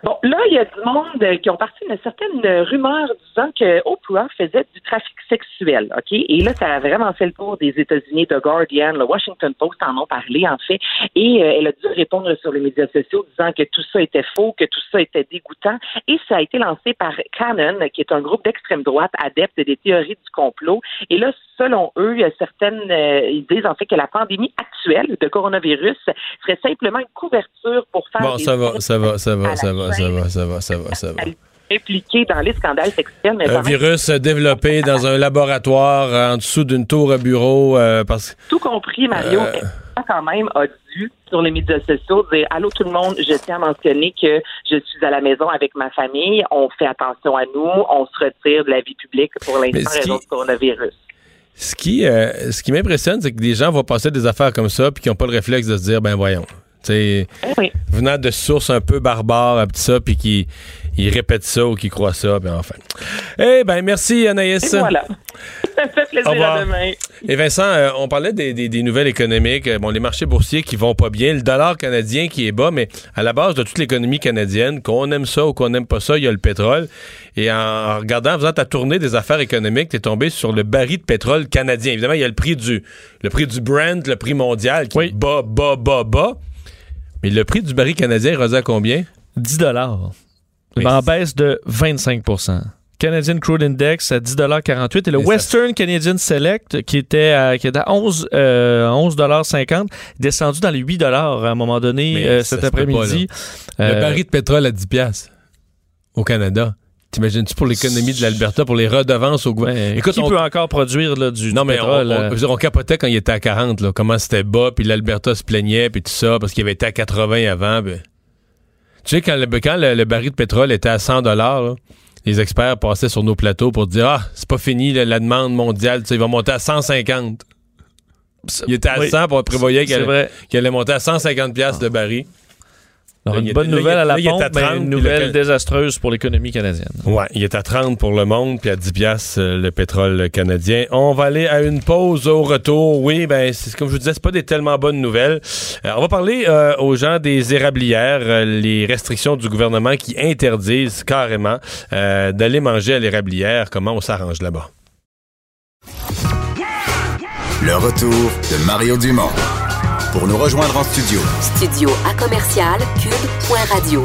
Bon, là, il y a du monde euh, qui ont parti d'une certaine rumeur disant que Oprah faisait du trafic sexuel, OK? Et là, ça a vraiment fait le tour des États-Unis, The Guardian, le Washington Post en ont parlé, en fait. Et euh, elle a dû répondre sur les médias sociaux disant que tout ça était faux, que tout ça était dégoûtant. Et ça a été lancé par Canon, qui est un groupe d'extrême droite adepte des théories du complot. Et là, selon eux, il y a certaines, euh, ils disent en fait que la pandémie actuelle de coronavirus serait simplement une couverture pour faire Bon, des ça va, ça va, ça va, ça va, ça va, ça va, ça va, ça va. impliqués dans les scandales sexuels. Mais Un virus développé dans un laboratoire en dessous d'une tour à bureau euh, parce tout compris, Mario, Euh. quand même a dû sur les médias sociaux dire Allô tout le monde, je tiens à mentionner que je suis à la maison avec ma famille, on fait attention à nous, on se retire de la vie publique pour l'instant raison du coronavirus. Ce qui, euh, ce qui m'impressionne, c'est que des gens vont passer des affaires comme ça puis qui n'ont pas le réflexe de se dire, ben voyons. Oui. venant de sources un peu barbares, pis ça, puis qui ils répètent ça ou qui croient ça, ben enfin. Eh ben, merci Anaïs. Et voilà. Ça me fait plaisir à demain. Et Vincent, euh, on parlait des, des- des nouvelles économiques. Bon, les marchés boursiers qui vont pas bien, le dollar canadien qui est bas, mais à la base de toute l'économie canadienne, qu'on aime ça ou qu'on n'aime pas ça, il y a le pétrole. Et en, en regardant, en faisant ta tournée des affaires économiques, t'es tombé sur le baril de pétrole canadien. Évidemment, il y a le prix du, le prix du Brent, le prix mondial qui est bas, bas, bas, bas. Mais le prix du baril canadien est rendu à combien? 10 dollars. En baisse de 25% Canadian Crude Index à 10,48 et le Western Canadian Select qui était à, qui était à 11, euh, 11,50 descendu dans les 8 dollars à un moment donné Mais euh, cet après-midi. là. Le Euh, baril de pétrole à 10 piastres au Canada. T'imagines-tu pour l'économie de l'Alberta, pour les redevances au gouvernement? qui peut encore produire là, du, Non, du mais pétrole? on, on- euh? on capotait quand il était à 40, là, comment c'était bas, puis l'Alberta se plaignait, puis tout ça, parce qu'il avait été à 80 avant. ben. Tu sais, quand, le, quand le, le baril de pétrole était à 100 là, les experts passaient sur nos plateaux pour dire Ah, c'est pas fini, la, la demande mondiale, tu sais, il va monter à 150. Il était à oui, 100, puis on prévoyait qu'il c'est allait, monter à 150 piastres de baril. Alors, Là, il une est- bonne nouvelle à la là, pompe, mais 30, une le nouvelle désastreuse pour l'économie canadienne. Ouais, il est à 30 pour le monde, puis à 10 piastres euh, le pétrole canadien. On va aller à une pause au retour. Oui, ben, c'est comme je vous disais, c'est pas des tellement bonnes nouvelles. Euh, on va parler euh, aux gens des érablières, euh, les restrictions du gouvernement qui interdisent carrément euh, d'aller manger à l'érablière. Comment on s'arrange là-bas? Le retour de Mario Dumont. Pour nous rejoindre en studio, Studio à commercial cube.radio.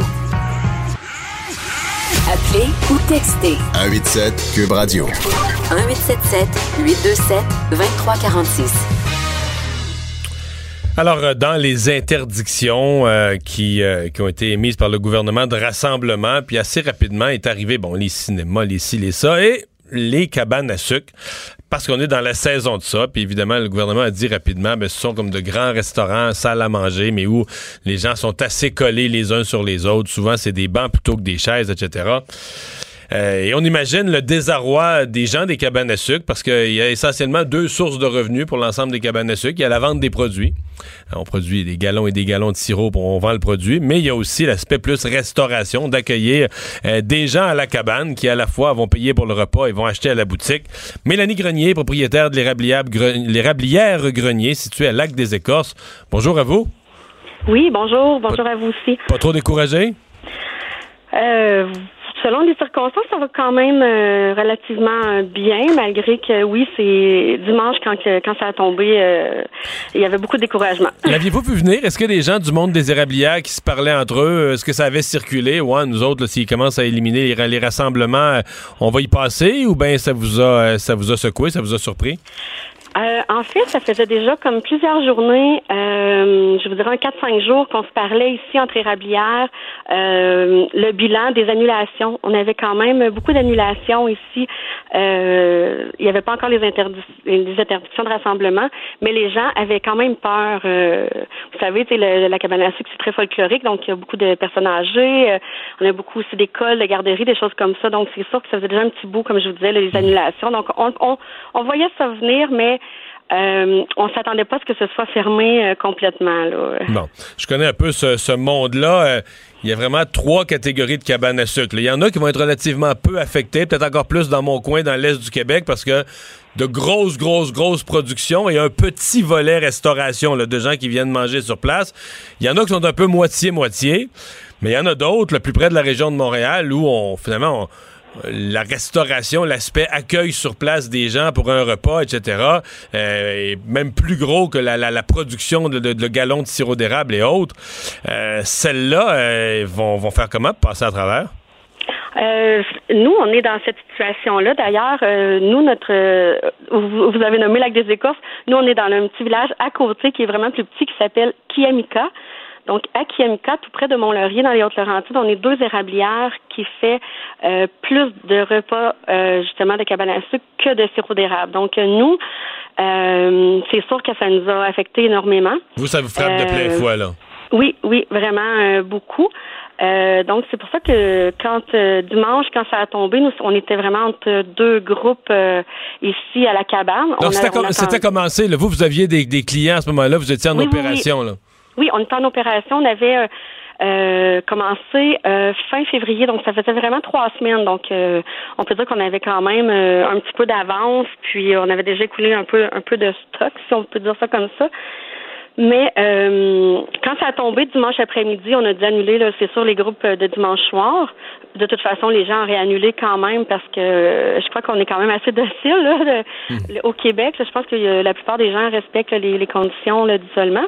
Appelez ou textez 187 Cube Radio. 1877 827 2346. Alors, euh, dans les interdictions euh, qui, euh, qui ont été émises par le gouvernement de rassemblement, puis assez rapidement est arrivé, bon, les cinémas, les ci, les ça, et les cabanes à sucre, parce qu'on est dans la saison de ça, puis évidemment, le gouvernement a dit rapidement, ben, ce sont comme de grands restaurants, salles à manger, mais où les gens sont assez collés les uns sur les autres. Souvent, c'est des bancs plutôt que des chaises, etc. Euh, et on imagine le désarroi des gens des cabanes à sucre parce qu'il y a essentiellement deux sources de revenus pour l'ensemble des cabanes à sucre. Il y a la vente des produits. Euh, On produit des gallons et des gallons de sirop, on vend le produit. Mais il y a aussi l'aspect plus restauration, d'accueillir euh, des gens à la cabane qui à la fois vont payer pour le repas et vont acheter à la boutique. Mélanie Grenier, propriétaire de l'érablière Grenier, située à Lac des Écorces. Bonjour à vous. Oui, bonjour. Bonjour à vous aussi. Pas trop découragé? Euh, selon les circonstances, ça va quand même euh, relativement euh, bien, malgré que oui, c'est dimanche quand, quand ça a tombé, euh, il y avait beaucoup de découragement. L'aviez-vous vu venir? Est-ce que des gens du monde des érablières qui se parlaient entre eux, est-ce que ça avait circulé? Ouais, nous autres, s'ils commencent à éliminer les, les rassemblements, on va y passer ou bien ça vous a ça vous a secoué, ça vous a surpris? Euh, en fait, ça faisait déjà comme plusieurs journées, euh, je vous dirais un 4-5 jours qu'on se parlait ici entre érablières, euh, le bilan des annulations. On avait quand même beaucoup d'annulations ici. Euh, il n'y avait pas encore les, les interdictions de rassemblement, mais les gens avaient quand même peur. vous savez, le- la cabane à sucre, c'est très folklorique, donc il y a beaucoup de personnes âgées. on a beaucoup aussi d'écoles, de garderies, des choses comme ça. Donc c'est sûr que ça faisait déjà un petit bout, comme je vous disais, les annulations. Donc on, on, on voyait ça venir, mais euh, on s'attendait pas à ce que ce soit fermé euh, complètement. Là. Bon, je connais un peu ce, ce monde-là. Euh, il y a vraiment trois catégories de cabanes à sucre. Il y en a qui vont être relativement peu affectées, peut-être encore plus dans mon coin, dans l'est du Québec, parce que de grosses, grosses, grosses productions et un petit volet restauration là, de gens qui viennent manger sur place. Il y en a qui sont un peu moitié-moitié, mais il y en a d'autres, le plus près de la région de Montréal, où on finalement... on- la restauration, l'aspect accueil sur place des gens pour un repas, etc., euh, est même plus gros que la, la- production de, de, de gallons de sirop d'érable et autres. Euh, Celles-là euh, vont, vont faire comment passer à travers? Nous, on est dans cette situation-là. D'ailleurs, nous, notre, vous, vous avez nommé Lac des Écorces. Nous, on est dans un petit village à côté qui est vraiment plus petit, qui s'appelle Kiamika. Donc, à Kiamika, tout près de Mont-Laurier, dans les Hautes-Laurentides, on est deux érablières qui fait euh, plus de repas, euh, justement, de cabane à sucre que de sirop d'érable. Donc, nous, euh, c'est sûr que ça nous a affecté énormément. Vous, ça vous frappe de plein Euh, fouet, là? Oui, oui, vraiment euh, beaucoup. Euh, donc c'est pour ça que quand euh, dimanche, quand ça a tombé, nous on était vraiment entre deux groupes euh, ici à la cabane. On Donc, c'était com- commencé. là. Vous, vous aviez des, des clients à ce moment-là. Vous étiez en Oui, oui, opération. Là. Oui, on est en opération. On avait euh, euh, commencé euh, fin février, donc ça faisait vraiment trois semaines. Donc, euh, on peut dire qu'on avait quand même euh, un petit peu d'avance, puis on avait déjà écoulé un peu un peu de stock, si on peut dire ça comme ça. Mais euh, quand ça a tombé dimanche après-midi, on a dû annuler, c'est sûr, les groupes de dimanche soir. De toute façon, les gens ont réannulé quand même parce que euh, je crois qu'on est quand même assez docile là, le- le- au Québec. là. je pense que euh, la plupart des gens respectent là, les, les conditions d'isolement.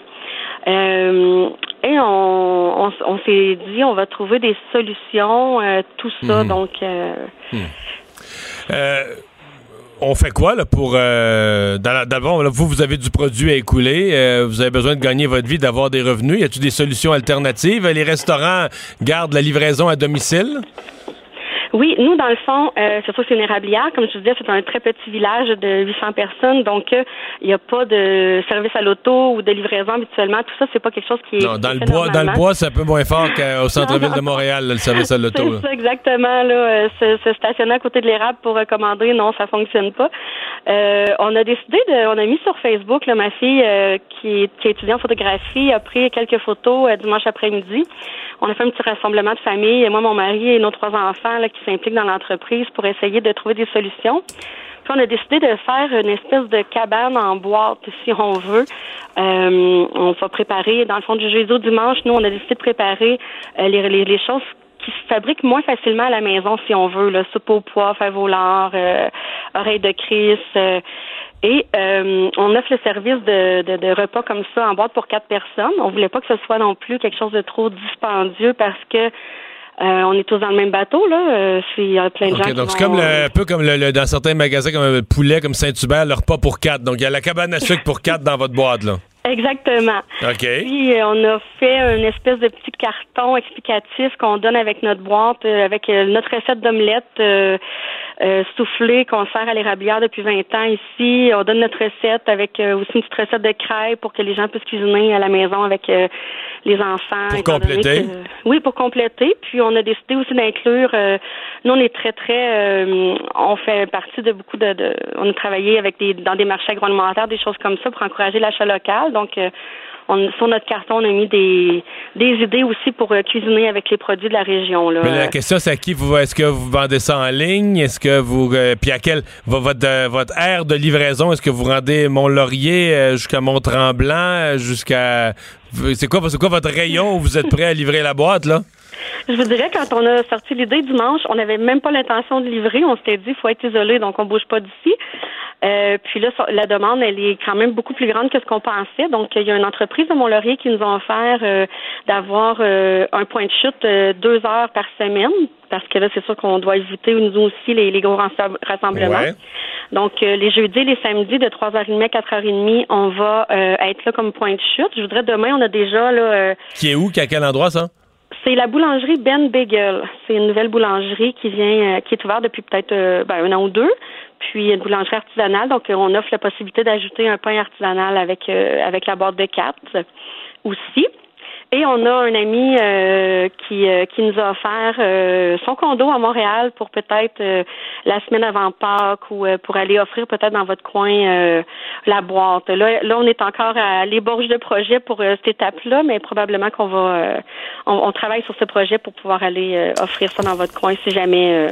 Euh, et on, on, s- on s'est dit, on va trouver des solutions, euh, tout ça. Mhm. Donc, euh, Euh, on fait quoi là pour d'abord vous vous avez du produit à écouler, vous avez besoin de gagner votre vie, d'avoir des revenus. Y a-t-il des solutions alternatives? Les restaurants gardent la livraison à domicile? Oui, nous, dans le fond, euh, c'est une érablière. Comme je vous disais, c'est un très petit village de 800 personnes. Donc, euh, il n'y a pas de service à l'auto ou de livraison habituellement. Tout ça, c'est pas quelque chose qui est. Non, dans le bois, dans le bois, c'est un peu moins fort qu'au centre-ville de Montréal, là, le service à l'auto. C'est ça, exactement. Là, euh, se, se stationner à côté de l'érable pour recommander, non, ça fonctionne pas. Euh, on a décidé de, on a mis sur Facebook, là, ma fille euh, qui, est, qui est étudiante en photographie a pris quelques photos euh, dimanche après-midi. On a fait un petit rassemblement de famille, moi, mon mari et nos trois enfants là, qui s'impliquent dans l'entreprise pour essayer de trouver des solutions. Puis on a décidé de faire une espèce de cabane en boîte, si on veut. Euh, on va préparer, dans le fond, du jeudi au dimanche, nous, on a décidé de préparer euh, les, les, choses qui se fabriquent moins facilement à la maison, si on veut. Là, soupe au pois, fève au lard, euh, oreille de Chris. euh, et euh, on offre le service de, de, de repas comme ça en boîte pour quatre personnes. On voulait pas que ce soit non plus quelque chose de trop dispendieux parce que euh, on est tous dans le même bateau, là. Euh, il y a plein de gens OK, qui donc c'est comme le- un peu comme le, le- dans certains magasins comme le poulet, comme Saint-Hubert, le repas pour quatre. Donc il y a la cabane à sucre pour quatre dans votre boîte là. Exactement. OK. Puis euh, on a fait une espèce de petit carton explicatif qu'on donne avec notre boîte, avec notre recette d'omelette euh, euh, soufflée qu'on sert à l'érablière depuis 20 ans ici. On donne notre recette avec euh, aussi une petite recette de crêpes pour que les gens puissent cuisiner à la maison avec euh, les enfants. Pour compléter. que- oui, pour compléter. Puis on a décidé aussi d'inclure. euh, nous, on est très très. euh, on fait partie de beaucoup de, de- On a travaillé avec des dans des marchés agroalimentaires, des choses comme ça pour encourager l'achat local. Donc euh, on, sur notre carton, on a mis des, des idées aussi pour euh, cuisiner avec les produits de la région. Là. Mais la question c'est à qui vous est-ce que vous vendez ça en ligne? Est-ce que vous euh, puis à quel vo- votre euh, votre aire de livraison est-ce que vous rendez Mont-Laurier euh, jusqu'à Mont-Tremblant euh, jusqu'à c'est quoi c'est quoi votre rayon où vous êtes prêt à livrer la boîte là? Je vous dirais, quand on a sorti l'idée dimanche, on n'avait même pas l'intention de livrer. On s'était dit, il faut être isolé, donc on bouge pas d'ici. Euh, puis là, la demande, elle est quand même beaucoup plus grande que ce qu'on pensait. Donc, il y a une entreprise de Mont-Laurier qui nous a offert euh, d'avoir euh, un point de chute euh, deux heures par semaine, parce que là, c'est sûr qu'on doit éviter nous aussi les, les gros rassem- rassemblements. Ouais. Donc, euh, les jeudis et les samedis de 3h30 à 4h30, on va euh, être là comme point de chute. Je voudrais demain, on a déjà là, euh, Qui est où Qui est à quel endroit ça? C'est la boulangerie Ben Bagel. C'est une nouvelle boulangerie qui vient, euh, qui est ouverte depuis peut-être euh, ben, un an ou deux. Puis une boulangerie artisanale, donc euh, on offre la possibilité d'ajouter un pain artisanal avec avec la boîte de quatre aussi. On a un ami euh, qui, euh, qui nous a offert euh, son condo à Montréal pour peut-être la semaine avant Pâques ou pour aller offrir peut-être dans votre coin la boîte. Là, là, on est encore à l'ébauche de projet pour cette étape-là, mais probablement qu'on va on, on travaille sur ce projet pour pouvoir aller offrir ça dans votre coin si jamais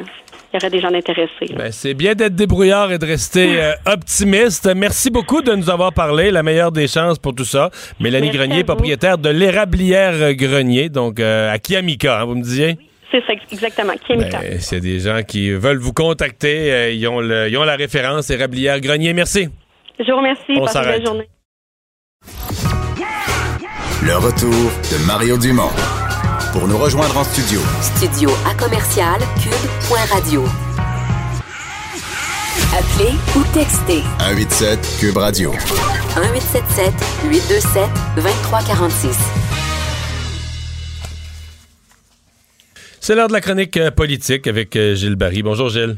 il y aurait des gens intéressés. Ben, c'est bien d'être débrouillard et de rester euh, optimiste. Merci beaucoup de nous avoir parlé. La meilleure des chances pour tout ça. Mélanie Merci Grenier, propriétaire de l'érablière Grenier, donc euh, à Kiamika, hein, vous me disiez? C'est ça exactement. Kimika. Ben, S'il y a des gens qui veulent vous contacter, euh, ils, ont le- ils ont la référence, érablière Grenier. Merci. Je vous remercie. On Passez une journée. Le retour de Mario Dumont. Pour nous rejoindre en studio, Studio à commercial cube.radio. Appelez ou textez 187 Cube Radio. 1877 827 2346. C'est l'heure de la chronique euh, politique avec euh, Gilles Barry. Bonjour Gilles.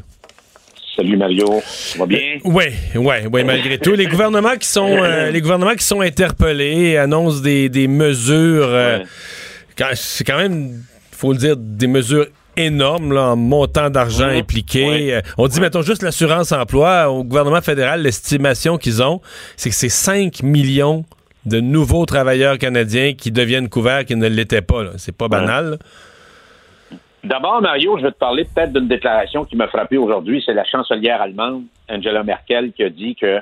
Salut Mario, ça va bien? Oui, oui, oui, malgré tout. Les gouvernements qui sont euh, les gouvernements qui sont interpellés annoncent des, des mesures euh, c'est quand même, faut le dire, des mesures énormes là, en montant d'argent impliqué. Euh, On dit, mettons, juste l'assurance emploi. Au gouvernement fédéral, l'estimation qu'ils ont, c'est que c'est 5 millions de nouveaux travailleurs canadiens qui deviennent couverts qui ne l'étaient pas. C'est pas banal. D'abord, Mario, je vais te parler peut-être d'une déclaration qui m'a frappé aujourd'hui. C'est la chancelière allemande, Angela Merkel, qui a dit que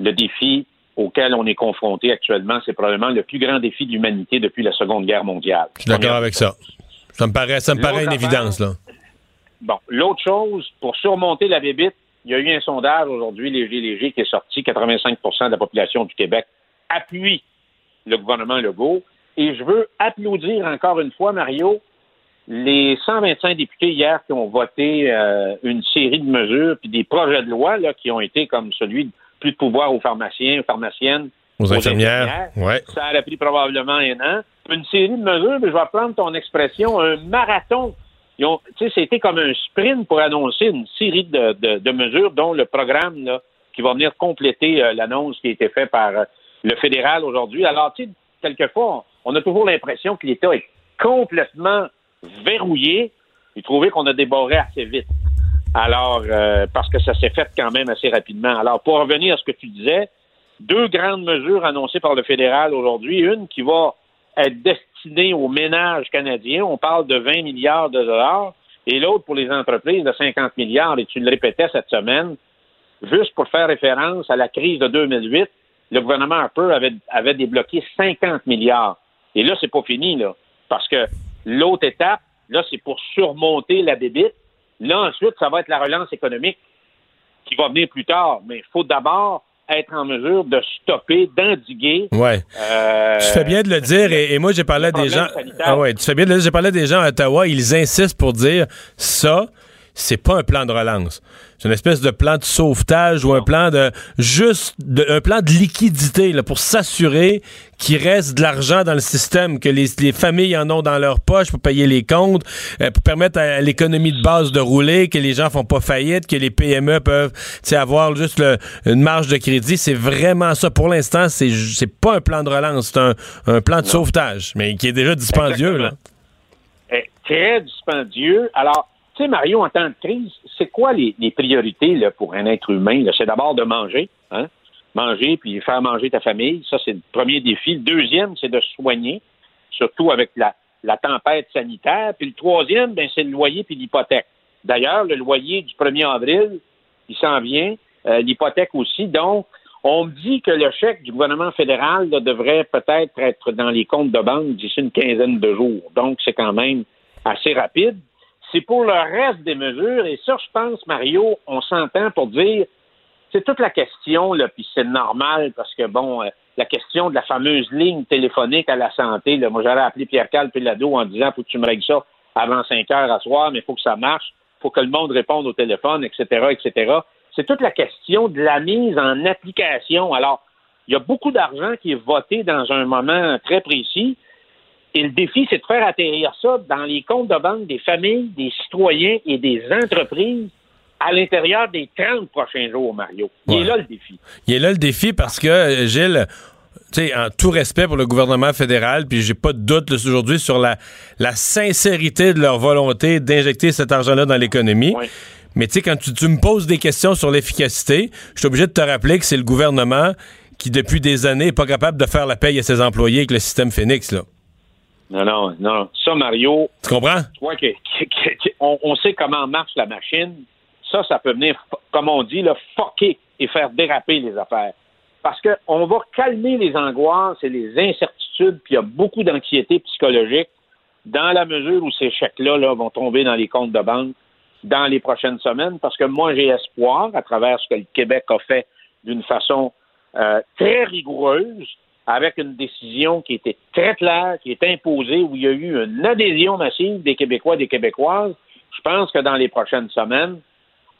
le défi auquel on est confronté actuellement, c'est probablement le plus grand défi de l'humanité depuis la Seconde Guerre mondiale. Je suis d'accord avec ça. Ça me paraît, ça me paraît une évidence. Là. Bon, l'autre chose, pour surmonter la bébite, il y a eu un sondage aujourd'hui, léger, léger, qui est sorti. 85% de la population du Québec appuie le gouvernement Legault. Et je veux applaudir encore une fois, Mario, les 125 députés hier qui ont voté euh, une série de mesures puis des projets de loi là, qui ont été comme celui de plus de pouvoir aux pharmaciens, aux pharmaciennes, Aux infirmières. Ouais. Ça aurait pris probablement un an. Une série de mesures, mais je vais prendre ton expression, un marathon. Ils ont- c'était comme un sprint pour annoncer une série de, de- de mesures, dont le programme là, qui va venir compléter euh, l'annonce qui a été faite par euh, le fédéral aujourd'hui. Alors, tu sais, quelquefois, on, on a toujours l'impression que l'État est complètement verrouillé et trouvé qu'on a déboré assez vite. Alors, euh, parce que ça s'est fait quand même assez rapidement. Alors, pour revenir à ce que tu disais, deux grandes mesures annoncées par le fédéral aujourd'hui. Une qui va être destinée aux ménages canadiens. On parle de 20 milliards de dollars. Et l'autre pour les entreprises de 50 milliards. Et tu le répétais cette semaine, juste pour faire référence à la crise de 2008, le gouvernement Harper avait, avait débloqué 50 milliards. Et là, c'est pas fini, là. Parce que l'autre étape, là, c'est pour surmonter la débite. Là, ensuite, ça va être la relance économique qui va venir plus tard. Mais il faut d'abord être en mesure de stopper, d'endiguer. Ouais. euh, Tu fais bien de le dire, et, et moi j'ai parlé à des gens. Ah ouais, tu fais bien de le dire. J'ai parlé à des gens à Ottawa, ils insistent pour dire ça, c'est pas un plan de relance. C'est une espèce de plan de sauvetage ou un plan de juste de- un plan de liquidité là, pour s'assurer qu'il reste de l'argent dans le système, que les, les familles en ont dans leur poche pour payer les comptes, euh, pour permettre à l'économie de base de rouler, que les gens font pas faillite, que les PME peuvent avoir juste le- une marge de crédit. C'est vraiment ça. Pour l'instant, c'est c'est pas un plan de relance, c'est un, un plan de sauvetage, mais qui est déjà dispendieux. Là. est très dispendieux. Alors, tu sais, Mario, en temps de crise, c'est quoi les, priorités pour un être humain? C'est d'abord de manger, hein? Manger puis faire manger ta famille. Ça, c'est le premier défi. Le deuxième, c'est de soigner, surtout avec la, tempête sanitaire. Puis le troisième, ben, c'est le loyer puis l'hypothèque. D'ailleurs, le loyer du 1er avril, il s'en vient. Euh, l'hypothèque aussi. Donc, on me dit que le chèque du gouvernement fédéral devrait peut-être être dans les comptes de banque d'ici une quinzaine de jours. Donc, c'est quand même assez rapide. C'est pour le reste des mesures, et ça, je pense, Mario, on s'entend pour dire, c'est toute la question, là, puis c'est normal, parce que, bon, euh, la question de la fameuse ligne téléphonique à la santé, là, moi, j'aurais appelé Pierre-Carl Pelado en disant, faut que tu me règles ça avant 5 heures à soir, mais il faut que ça marche, faut que le monde réponde au téléphone, etc., etc. C'est toute la question de la mise en application. Alors, il y a beaucoup d'argent qui est voté dans un moment très précis. Et le défi, c'est de faire atterrir ça dans les comptes de banque des familles, des citoyens et des entreprises à l'intérieur des 30 prochains jours, Mario. Il est là le défi. Il est là le défi parce que, Gilles, tu sais, en tout respect pour le gouvernement fédéral, puis j'ai pas de doute aujourd'hui sur la, la sincérité de leur volonté d'injecter cet argent-là dans l'économie. Mais tu sais, quand tu, tu me poses des questions sur l'efficacité, je suis obligé de te rappeler que c'est le gouvernement qui, depuis des années, n'est pas capable de faire la paye à ses employés avec le système Phoenix. Là. Non, non, non. Ça, Mario. Tu comprends? Tu vois que, que- que- que- on, on sait comment marche la machine. Ça, ça peut venir, comme on dit, là, fucker et faire déraper les affaires. Parce qu'on va calmer les angoisses et les incertitudes, puis il y a beaucoup d'anxiété psychologique dans la mesure où ces chèques-là là, vont tomber dans les comptes de banque dans les prochaines semaines, parce que moi, j'ai espoir, à travers ce que le Québec a fait d'une façon euh, très rigoureuse, avec une décision qui était très claire, qui est imposée, où il y a eu une adhésion massive des Québécois et des Québécoises. Je pense que dans les prochaines semaines,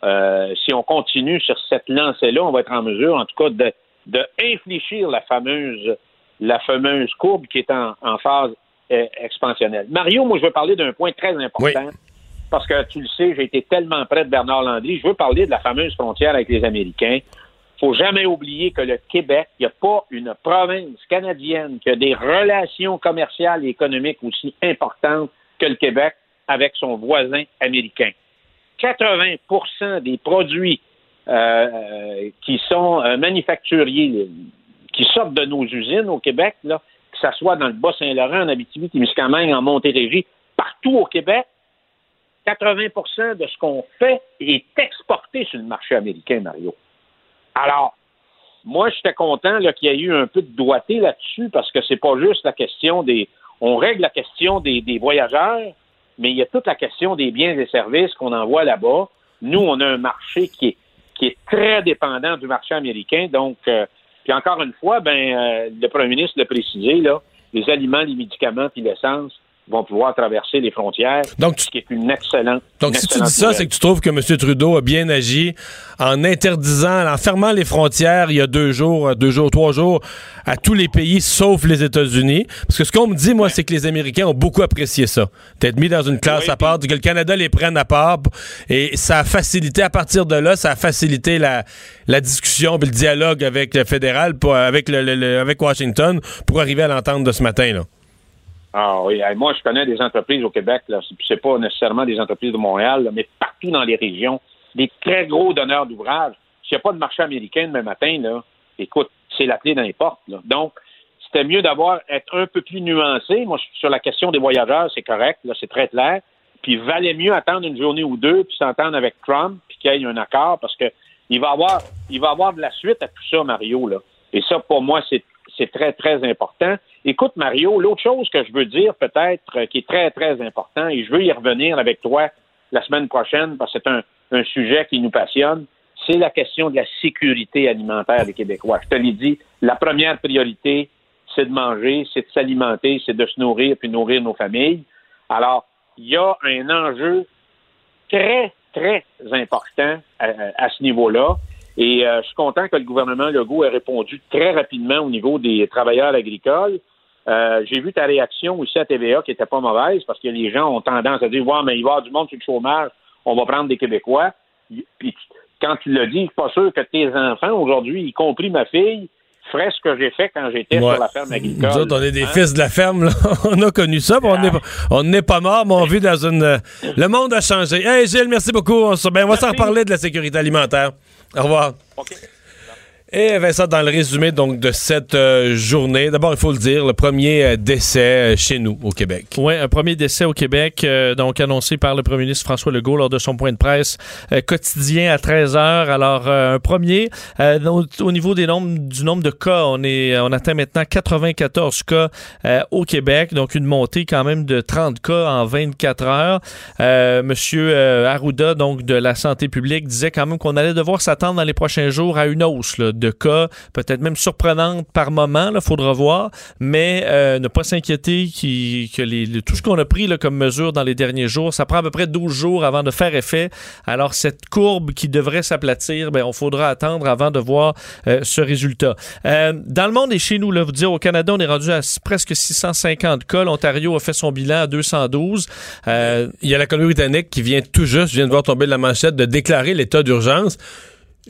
euh, si on continue sur cette lancée-là, on va être en mesure, en tout cas, de, de infléchir la fameuse, la fameuse courbe qui est en, en phase euh, expansionnelle. Mario, moi, je veux parler d'un point très important. Parce que tu le sais, j'ai été tellement près de Bernard Landry. Je veux parler de la fameuse frontière avec les Américains. Faut jamais oublier que le Québec, il n'y a pas une province canadienne qui a des relations commerciales et économiques aussi importantes que le Québec avec son voisin américain. 80% des produits euh, qui sont euh, manufacturiers, qui sortent de nos usines au Québec, là, que ce soit dans le Bas-Saint-Laurent, en Abitibi-Témiscamingue, en Montérégie, partout au Québec, 80% de ce qu'on fait est exporté sur le marché américain, Mario. Alors, moi, j'étais content qu'il y ait eu un peu de doigté là-dessus parce que c'est pas juste la question des. On règle la question des, voyageurs, mais il y a toute la question des biens et services qu'on envoie là-bas. Nous, on a un marché qui est, très dépendant du marché américain. Donc, euh, puis encore une fois, ben, euh, le premier ministre l'a précisé, les aliments, les médicaments puis l'essence vont pouvoir traverser les frontières, Donc, ce qui est une excellente. Donc, une si tu dis ça, c'est que tu trouves que M. Trudeau a bien agi en interdisant, en fermant les frontières il y a deux jours, euh, deux jours, trois jours, à tous les pays sauf les États-Unis. Parce que ce qu'on me dit, moi, c'est que les Américains ont beaucoup apprécié ça. D'être mis dans une classe à part, que le Canada les prenne à part. Et ça a facilité, à partir de là, ça a facilité la, la discussion puis le dialogue avec le fédéral, pour- avec, le, le- le- avec Washington, pour arriver à l'entente de ce matin, là. Ah oui, moi je connais des entreprises au Québec, c'est- pas nécessairement des entreprises de Montréal, mais partout dans les régions, des très gros donneurs d'ouvrages. S'il n'y a pas de marché américain demain matin, là, écoute, c'est la clé dans les portes. là. Donc, c'était mieux d'avoir être un peu plus nuancé. Moi, sur la question des voyageurs, c'est correct, là, c'est très clair. Puis valait mieux attendre une journée ou deux, puis s'entendre avec Trump, puis qu'il y ait un accord, parce que il va avoir, il va avoir de la suite à tout ça, Mario. Là. Et ça, pour moi, c'est c'est très, très important. Écoute, Mario, l'autre chose que je veux dire, peut-être, euh, qui est très, très important, et je veux y revenir avec toi la semaine prochaine, parce que c'est un, sujet qui nous passionne, c'est la question de la sécurité alimentaire des Québécois. Je te l'ai dit, la première priorité, c'est de manger, c'est de s'alimenter, c'est de se nourrir puis nourrir nos familles. Alors, il y a un enjeu très, très important à ce niveau-là. Et euh, je suis content que le gouvernement Legault ait répondu très rapidement au niveau des travailleurs agricoles. Euh, J'ai vu ta réaction aussi à TVA qui était pas mauvaise parce que les gens ont tendance à dire Ouais, mais il va y avoir du monde sur le chômage, on va prendre des Québécois. Puis quand tu l'as dit, je suis pas sûr que tes enfants aujourd'hui, y compris ma fille, feraient ce que j'ai fait quand j'étais Ouais. sur la ferme agricole. Nous autres, on est des Hein? fils de la ferme, là. on a connu ça, puis on n'est pas- on n'est pas mort, mais on vit dans une. Le monde a changé. Hey Gilles, merci beaucoup. On, ben, on va s'en reparler de la sécurité alimentaire. Au revoir. Et Vincent, dans le résumé donc de cette euh, journée, d'abord, il faut le dire, le premier euh, décès euh, chez nous, au Québec. Oui, un premier décès au Québec, donc annoncé par le premier ministre François Legault lors de son point de presse quotidien à 13 heures. Alors, un premier. Au, au niveau des nombres, du nombre de cas, on, est, on atteint maintenant 94 cas au Québec, donc une montée quand même de 30 cas en 24 heures. Monsieur Arruda, donc de la santé publique, disait quand même qu'on allait devoir s'attendre dans les prochains jours à une hausse là, de cas, peut-être même surprenante par moment, il faudra voir, mais euh, ne pas s'inquiéter qui- que tout ce qu'on a pris comme mesure dans les derniers jours, ça prend à peu près 12 jours avant de faire effet. Alors cette courbe qui devrait s'aplatir, ben, on faudra attendre avant de voir euh, ce résultat. Euh, dans le monde et chez nous, là, vous dire, au Canada, on est rendu à presque 650 cas. L'Ontario a fait son bilan à 212. Euh, Il y a la Colombie-Britannique qui vient tout juste, je viens de voir tomber de la manchette, de déclarer l'état d'urgence.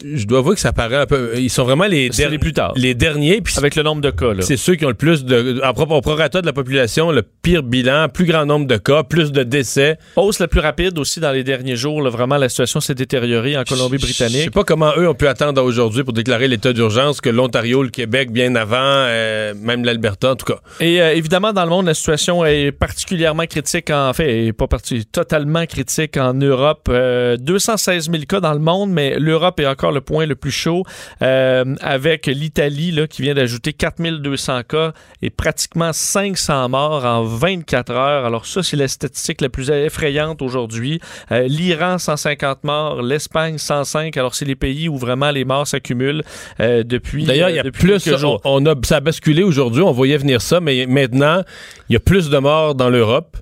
Je dois avouer que ça paraît un peu. Ils sont vraiment les, der- les plus tard. Les derniers. puis avec le nombre de cas. C'est ceux qui ont le plus de. En propre au prorata de la population, le pire bilan, plus grand nombre de cas, plus de décès. Hausse la plus rapide aussi dans les derniers jours. là. vraiment, la situation s'est détériorée en Je Colombie-Britannique. sais pas comment eux ont pu attendre aujourd'hui pour déclarer l'état d'urgence que l'Ontario, le Québec bien avant, euh, même l'Alberta en tout cas. Et euh, évidemment, dans le monde, la situation est particulièrement critique, en fait, est pas parti, totalement critique en Europe. Euh, 216 000 cas dans le monde, mais l'Europe est encore le point le plus chaud, euh, avec l'Italie là, qui vient d'ajouter 4200 cas et pratiquement 500 morts en 24 heures. Alors ça, c'est la statistique la plus effrayante aujourd'hui. Euh, L'Iran, 150 morts, l'Espagne, 105. Alors c'est les pays où vraiment les morts s'accumulent euh, depuis D'ailleurs, il y a plus. on a, ça a basculé aujourd'hui, on voyait venir ça, mais maintenant, il y a plus de morts dans l'Europe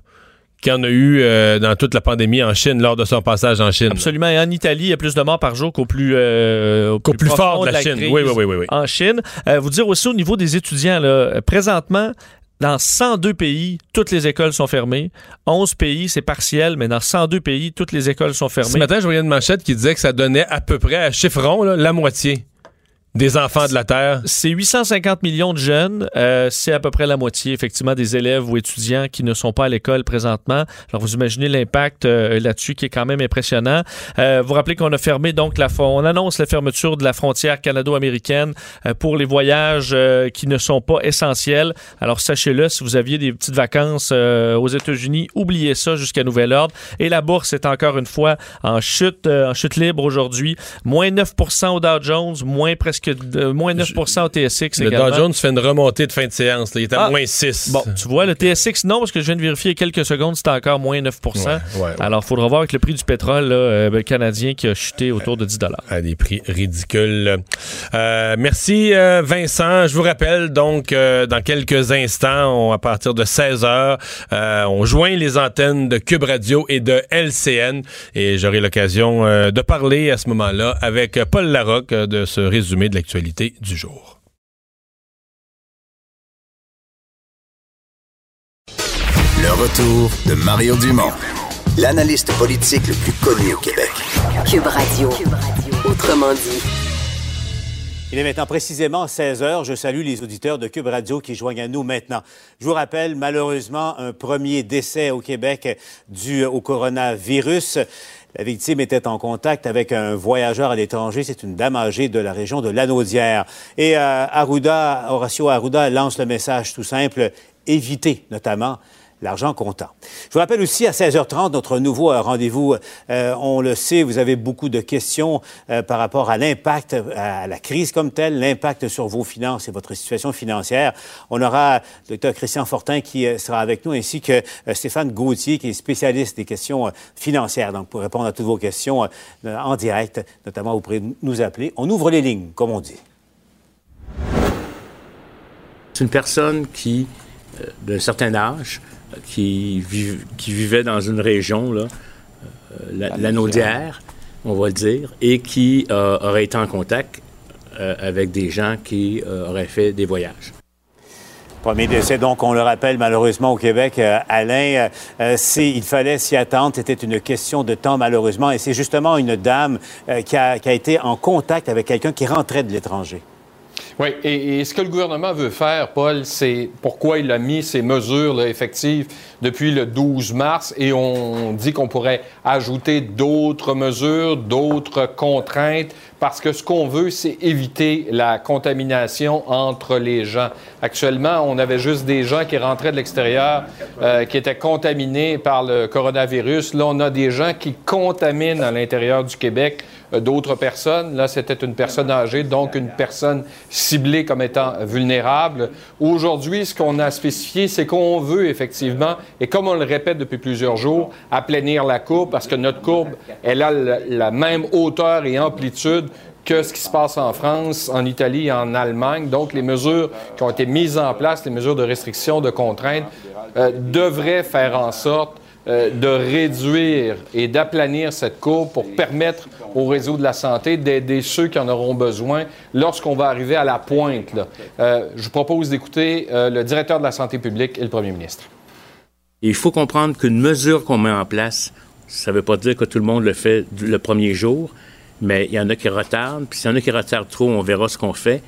qu'il y en a eu euh, dans toute la pandémie en Chine lors de son passage en Chine. Absolument. Et en Italie, il y a plus de morts par jour qu'au plus, euh, au plus fort de la Chine. crise Oui, oui, oui, oui, oui. En Chine. Euh, vous dire aussi au niveau des étudiants, là, présentement, dans 102 pays, toutes les écoles sont fermées. 11 pays, c'est partiel, mais dans 102 pays, toutes les écoles sont fermées. Ce matin, je voyais une manchette qui disait que ça donnait à peu près, à chiffron, là, la moitié des enfants de la Terre? C'est 850 millions de jeunes. Euh, c'est à peu près la moitié, effectivement, des élèves ou étudiants qui ne sont pas à l'école présentement. Alors, vous imaginez l'impact euh, là-dessus qui est quand même impressionnant. Euh, vous rappelez qu'on a fermé, donc, la, on annonce la fermeture de la frontière canado-américaine euh, pour les voyages euh, qui ne sont pas essentiels. Alors, sachez-le, si vous aviez des petites vacances euh, aux États-Unis, oubliez ça jusqu'à nouvel ordre. Et la bourse est encore une fois en chute, en chute libre aujourd'hui. Moins 9% au Dow Jones, moins presque de, moins 9 au TSX Le également. Dow Jones fait une remontée de fin de séance. là. Il est à Ah. moins 6. Bon, tu vois, le TSX, non, parce que je viens de vérifier il y a quelques secondes, c'était encore moins 9 Ouais, ouais, ouais. Alors, il faudra voir avec le prix du pétrole là, euh, canadien qui a chuté autour de 10 à des prix ridicules. Euh, merci euh, Vincent. Je vous rappelle donc dans quelques instants, on- à partir de 16 heures, euh, on joint les antennes de Cube Radio et de LCN et j'aurai l'occasion de parler à ce moment-là avec Paul Larocque de ce résumé de l'actualité du jour. Le retour de Mario Dumont, l'analyste politique le plus connu au Québec. Cube Radio. Autrement dit. Il est maintenant précisément 16 heures. Je salue les auditeurs de Cube Radio qui joignent à nous maintenant. Je vous rappelle malheureusement un premier décès au Québec dû au coronavirus. La victime était en contact avec un voyageur à l'étranger. C'est une dame âgée de la région de Lanaudière. Et euh, Arruda, Horacio Arruda lance le message tout simple éviter notamment l'argent comptant. Je vous rappelle aussi à 16h30 notre nouveau euh, rendez-vous. Euh, on le sait, vous avez beaucoup de questions euh, par rapport à l'impact, à la crise comme telle, l'impact sur vos finances et votre situation financière. On aura le Dr Christian Fortin qui sera avec nous, ainsi que Stéphane Gauthier qui est spécialiste des questions financières. Donc, pour répondre à toutes vos questions en direct, notamment, vous pourrez nous appeler. On ouvre les lignes, comme on dit. C'est une personne qui, d'un certain âge, qui, viv- qui vivait dans une région, là, euh, la, la Naudière, on va le dire, et qui euh, aurait été en contact euh, avec des gens qui euh, auraient fait des voyages. Premier décès, donc, on le rappelle malheureusement au Québec, euh, Alain, euh, il fallait s'y attendre. C'était une question de temps, malheureusement. Et c'est justement une dame euh, qui, a, qui a été en contact avec quelqu'un qui rentrait de l'étranger. Oui, et, ce que le gouvernement veut faire, Paul, c'est pourquoi il a mis ces mesures là, effectives depuis le 12 mars et on dit qu'on pourrait ajouter d'autres mesures, d'autres contraintes, parce que ce qu'on veut, c'est éviter la contamination entre les gens. Actuellement, on avait juste des gens qui rentraient de l'extérieur, euh, qui étaient contaminés par le coronavirus. Là, on a des gens qui contaminent à l'intérieur du Québec d'autres personnes. Là, c'était une personne âgée, donc une personne ciblée comme étant vulnérable. Aujourd'hui, ce qu'on a spécifié, c'est qu'on veut effectivement, et comme on le répète depuis plusieurs jours, aplanir la courbe parce que notre courbe, elle a la, même hauteur et amplitude que ce qui se passe en France, en Italie en Allemagne. Donc, les mesures qui ont été mises en place, les mesures de restriction, de contrainte, euh, devraient faire en sorte euh, de réduire et d'aplanir cette courbe pour permettre au réseau de la santé d'aider ceux qui en auront besoin lorsqu'on va arriver à la pointe. Euh, je vous propose d'écouter euh, le directeur de la santé publique et le premier ministre. Il faut comprendre qu'une mesure qu'on met en place, ça ne veut pas dire que tout le monde le fait le premier jour, mais il y en a qui retardent, puis s'il y en a qui retardent trop, on verra ce qu'on fait.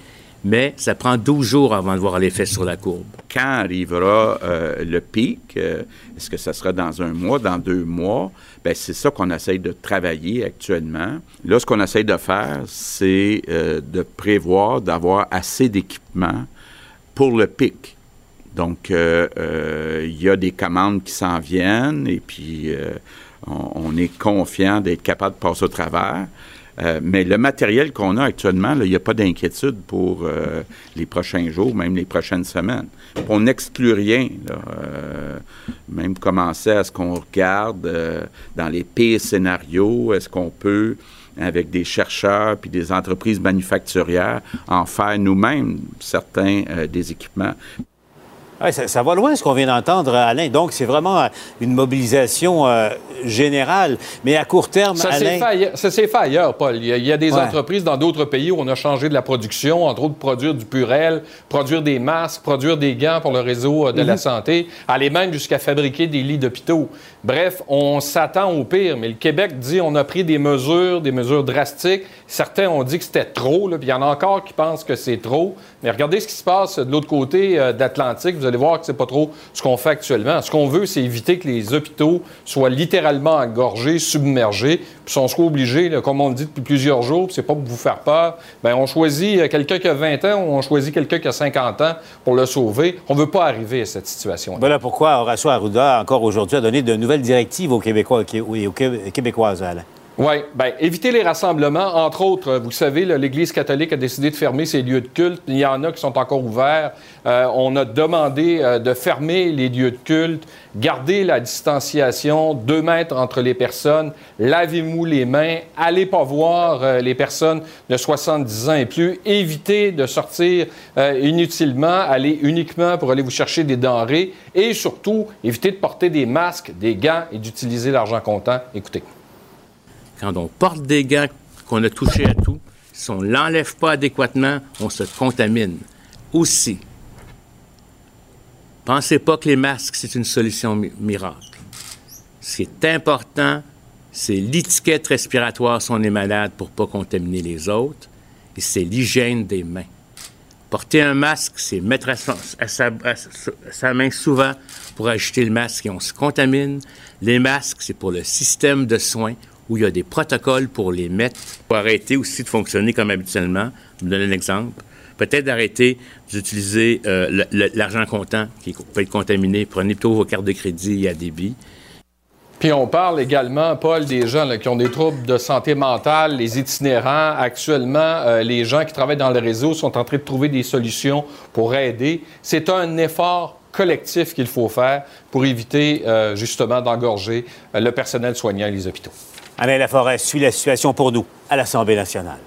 Mais ça prend 12 jours avant de voir l'effet sur la courbe. Quand arrivera euh, le pic, euh, est-ce que ça sera dans un mois, dans deux mois? Ben, c'est ça qu'on essaye de travailler actuellement. Là, ce qu'on essaye de faire, c'est euh, de prévoir d'avoir assez d'équipements pour le pic. Donc, il y a des commandes qui s'en viennent et puis on est confiant d'être capable de passer au travers. Euh, mais le matériel qu'on a actuellement, il n'y a pas d'inquiétude pour euh, les prochains jours, même les prochaines semaines. On n'exclut rien. Euh, même commencer à ce qu'on regarde dans les pires scénarios, est-ce qu'on peut, avec des chercheurs puis des entreprises manufacturières, en faire nous-mêmes certains des équipements. Ouais, ça, ça va loin ce qu'on vient d'entendre, Alain. Donc, c'est vraiment euh, une mobilisation euh, générale. Mais à court terme, Ça s'est Alain. fait, ailleurs- ça s'est fait ailleurs, Paul. Il y a, il y a des Ouais. entreprises dans d'autres pays où on a changé de la production, entre autres produire du purel, produire des masques, produire des gants pour le réseau euh, de la Mhm. santé, aller même jusqu'à fabriquer des lits d'hôpitaux. Bref, on s'attend au pire, mais le Québec dit on a pris des mesures, des mesures drastiques. Certains ont dit que c'était trop, là, puis il y en a encore qui pensent que c'est trop. Mais regardez ce qui se passe de l'autre côté euh, de l'Atlantique. Vous allez voir que c'est pas trop ce qu'on fait actuellement. Ce qu'on veut, c'est éviter que les hôpitaux soient littéralement engorgés, submergés, puis on soit obligé, là, comme on le dit depuis plusieurs jours, c'est pas pour vous faire peur, ben on choisit euh, quelqu'un qui a 20 ans ou on choisit quelqu'un qui a 50 ans pour le sauver. On veut pas arriver à cette situation. Voilà pourquoi Horacio Arruda, encore aujourd'hui, a donné de nouvelles directives aux Québécois et aux Qué- Québécoises, Alain. Oui, bien, éviter les rassemblements. Entre autres, euh, vous savez, l'Église catholique a décidé de fermer ses lieux de culte. Il y en a qui sont encore ouverts. Euh, on a demandé euh, de fermer les lieux de culte, garder la distanciation, deux mètres entre les personnes, lavez-vous les mains, allez pas voir euh, les personnes de 70 ans et plus, évitez de sortir inutilement, allez uniquement pour aller vous chercher des denrées et surtout, évitez de porter des masques, des gants et d'utiliser l'argent comptant. Écoutez. Quand on porte des gants, qu'on a touché à tout, si on ne l'enlève pas adéquatement, on se contamine. Aussi, pensez pas que les masques, c'est une solution mi- miracle. Ce qui est important, c'est l'étiquette respiratoire si on est malade pour pas contaminer les autres, et c'est l'hygiène des mains. Porter un masque, c'est mettre à, sa, main souvent pour ajouter le masque et on se contamine. Les masques, c'est pour le système de soins où il y a des protocoles pour les mettre. Pour arrêter aussi de fonctionner comme habituellement. Je vous donne un exemple. Peut-être d'arrêter d'utiliser euh, l'argent comptant qui peut être contaminé. Prenez plutôt vos cartes de crédit à débit. Puis on parle également, Paul, des gens qui ont des troubles de santé mentale, les itinérants. Actuellement, euh, les gens qui travaillent dans le réseau sont en train de trouver des solutions pour aider. C'est un effort collectif qu'il faut faire pour éviter euh, justement d'engorger le personnel soignant et les hôpitaux. Alain Laforêt suit la situation pour nous à l'Assemblée nationale.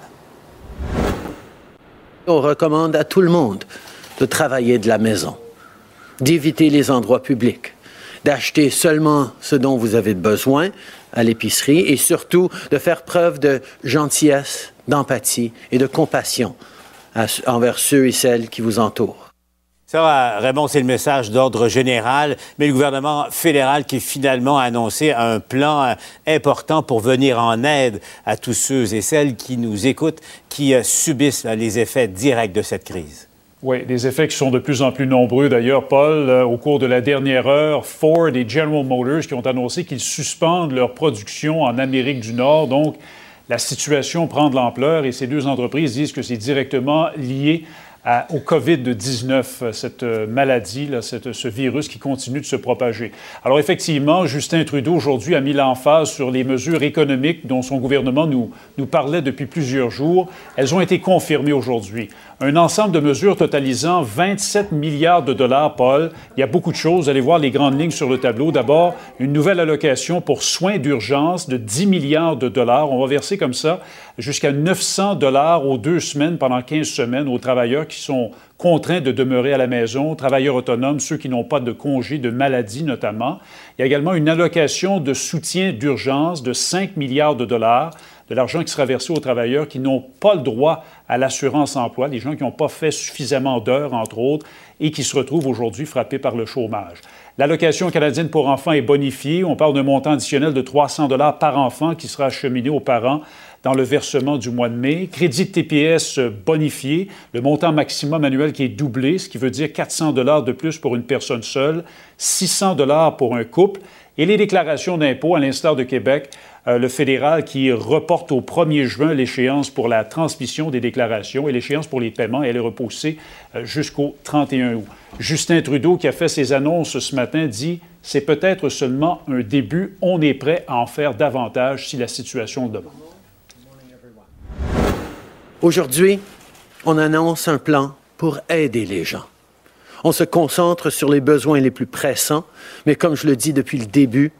On recommande à tout le monde de travailler de la maison, d'éviter les endroits publics, d'acheter seulement ce dont vous avez besoin à l'épicerie et surtout de faire preuve de gentillesse, d'empathie et de compassion envers ceux et celles qui vous entourent. Ça Raymond, c'est le message d'ordre général, mais le gouvernement fédéral qui finalement a annoncé un plan euh, important pour venir en aide à tous ceux et celles qui nous écoutent, qui euh, subissent là, les effets directs de cette crise. Oui, des effets qui sont de plus en plus nombreux. D'ailleurs, Paul, euh, au cours de la dernière heure, Ford et General Motors qui ont annoncé qu'ils suspendent leur production en Amérique du Nord. Donc, la situation prend de l'ampleur et ces deux entreprises disent que c'est directement lié au COVID-19, euh, cette euh, maladie, cette- ce virus qui continue de se propager. Alors effectivement, Justin Trudeau aujourd'hui a mis l'emphase sur les mesures économiques dont son gouvernement nous, nous parlait depuis plusieurs jours. Elles ont été confirmées aujourd'hui. Un ensemble de mesures totalisant 27 milliards de dollars, Paul. Il y a beaucoup de choses. Allez voir les grandes lignes sur le tableau. D'abord, une nouvelle allocation pour soins d'urgence de 10 milliards de dollars. On va verser comme ça jusqu'à 900 dollars aux deux semaines pendant 15 semaines aux travailleurs qui sont contraints de demeurer à la maison, travailleurs autonomes, ceux qui n'ont pas de congé de maladie notamment. Il y a également une allocation de soutien d'urgence de 5 milliards de dollars, de l'argent qui sera versé aux travailleurs qui n'ont pas le droit à l'assurance emploi, les gens qui n'ont pas fait suffisamment d'heures, entre autres, et qui se retrouvent aujourd'hui frappés par le chômage. L'allocation canadienne pour enfants est bonifiée. On parle d'un montant additionnel de 300 dollars par enfant qui sera acheminé aux parents dans le versement du mois de mai. Crédit TPS bonifié, le montant maximum annuel qui est doublé, ce qui veut dire 400 dollars de plus pour une personne seule, 600 dollars pour un couple. Et les déclarations d'impôts, à l'instar de Québec, le fédéral qui reporte au 1er juin l'échéance pour la transmission des déclarations et l'échéance pour les paiements, elle est repoussée euh, jusqu'au 31 août. Justin Trudeau, qui a fait ses annonces ce matin, dit c'est peut-être seulement un début, on est prêt à en faire davantage si la situation le demande. Aujourd'hui, on annonce un plan pour aider les gens. On se concentre sur les besoins les plus pressants, mais comme je le dis depuis le début,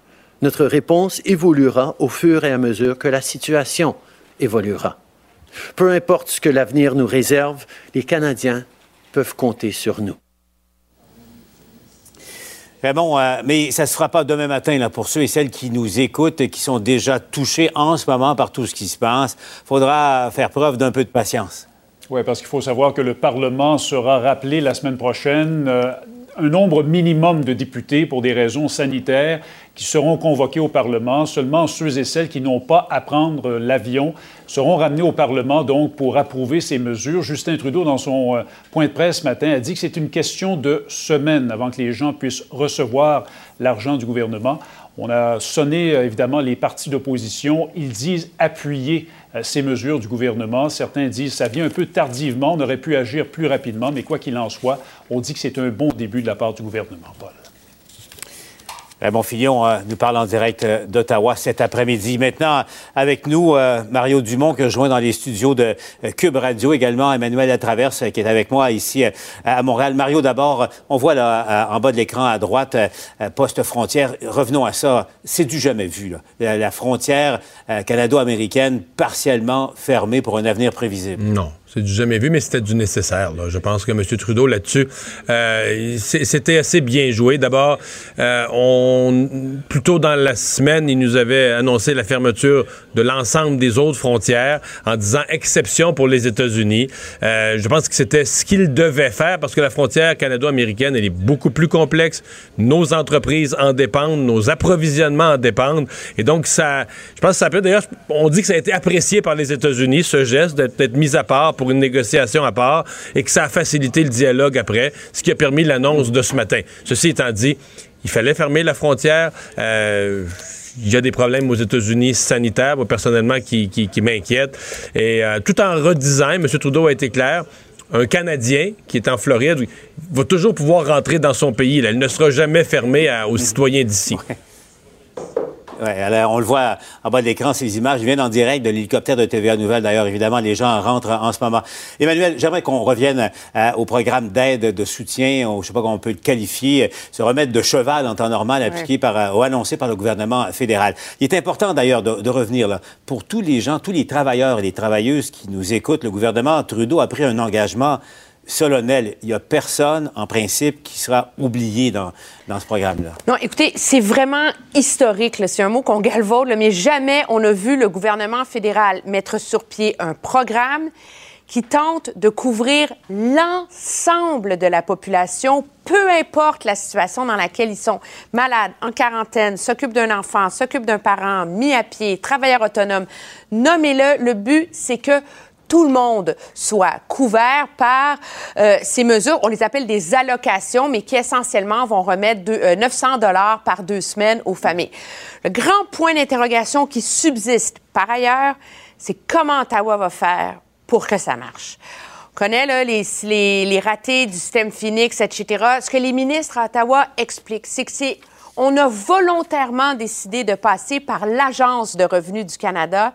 notre réponse évoluera au fur et à mesure que la situation évoluera. Peu importe ce que l'avenir nous réserve, les Canadiens peuvent compter sur nous. bon, euh, mais ça se fera pas demain matin là, pour ceux et celles qui nous écoutent et qui sont déjà touchés en ce moment par tout ce qui se passe. faudra faire preuve d'un peu de patience. Oui, parce qu'il faut savoir que le Parlement sera rappelé la semaine prochaine. Euh, un nombre minimum de députés pour des raisons sanitaires qui seront convoqués au Parlement. Seulement ceux et celles qui n'ont pas à prendre l'avion seront ramenés au Parlement donc pour approuver ces mesures. Justin Trudeau, dans son euh, point de presse ce matin, a dit que c'est une question de semaines avant que les gens puissent recevoir l'argent du gouvernement. On a sonné euh, évidemment les partis d'opposition. Ils disent appuyer ces mesures du gouvernement. Certains disent ça vient un peu tardivement, on aurait pu agir plus rapidement, mais quoi qu'il en soit, on dit que c'est un bon début de la part du gouvernement, Paul. Raymond Fillon euh, nous parle en direct euh, d'Ottawa cet après-midi. Maintenant, avec nous, euh, Mario Dumont, que je joins dans les studios de Cube Radio, également Emmanuel Latraverse, qui est avec moi ici à Montréal. Mario, d'abord, on voit là, en bas de l'écran à droite, poste frontière. Revenons à ça. C'est du jamais vu, là. La frontière canado-américaine partiellement fermée pour un avenir prévisible. Non. C'est du jamais vu, mais c'était du nécessaire. Je pense que M. Trudeau, là-dessus, euh, c'était assez bien joué. D'abord, euh, on, plus dans la semaine, il nous avait annoncé la fermeture de l'ensemble des autres frontières en disant exception pour les États-Unis. Euh, je pense que c'était ce qu'il devait faire parce que la frontière canado-américaine, elle est beaucoup plus complexe. Nos entreprises en dépendent, nos approvisionnements en dépendent. Et donc, ça, je pense que ça peut, d'ailleurs, on dit que ça a été apprécié par les États-Unis, ce geste d'être mis à part une négociation à part et que ça a facilité le dialogue après, ce qui a permis l'annonce de ce matin. Ceci étant dit, il fallait fermer la frontière. Euh, il y a des problèmes aux États-Unis sanitaires, personnellement, qui, qui, m'inquiètent. Et euh, tout en redisant, M. Trudeau a été clair, un Canadien qui est en Floride va toujours pouvoir rentrer dans son pays. Il ne sera jamais fermé aux citoyens d'ici. Alors on le voit en bas de l'écran, ces images viennent en direct de l'hélicoptère de TVA Nouvelle. D'ailleurs, évidemment, les gens rentrent en ce moment. Emmanuel, j'aimerais qu'on revienne euh, au programme d'aide, de soutien, ou, je sais pas comment on peut le qualifier, se remettre de cheval en temps normal appliqué par, euh, ou annoncé par le gouvernement fédéral. Il est important d'ailleurs de, de, revenir là. Pour tous les gens, tous les travailleurs et les travailleuses qui nous écoutent, le gouvernement Trudeau a pris un engagement solennel. Il n'y a personne, en principe, qui sera oublié dans, dans ce programme-là. Non, écoutez, c'est vraiment historique. C'est un mot qu'on galvaude, mais jamais on a vu le gouvernement fédéral mettre sur pied un programme qui tente de couvrir l'ensemble de la population, peu importe la situation dans laquelle ils sont. Malades, en quarantaine, s'occupent d'un enfant, s'occupent d'un parent, mis à pied, travailleurs autonomes. Nommez-le. Le but, c'est que tout le monde soit couvert par euh, ces mesures. On les appelle des allocations, mais qui essentiellement vont remettre 900 euh, dollars par deux semaines aux familles. Le grand point d'interrogation qui subsiste par ailleurs, c'est comment Ottawa va faire pour que ça marche. On connaît les ratés du système Phoenix, etc. Ce que les ministres à Ottawa expliquent, c'est que c'est on a volontairement décidé de passer par l'Agence de revenus du Canada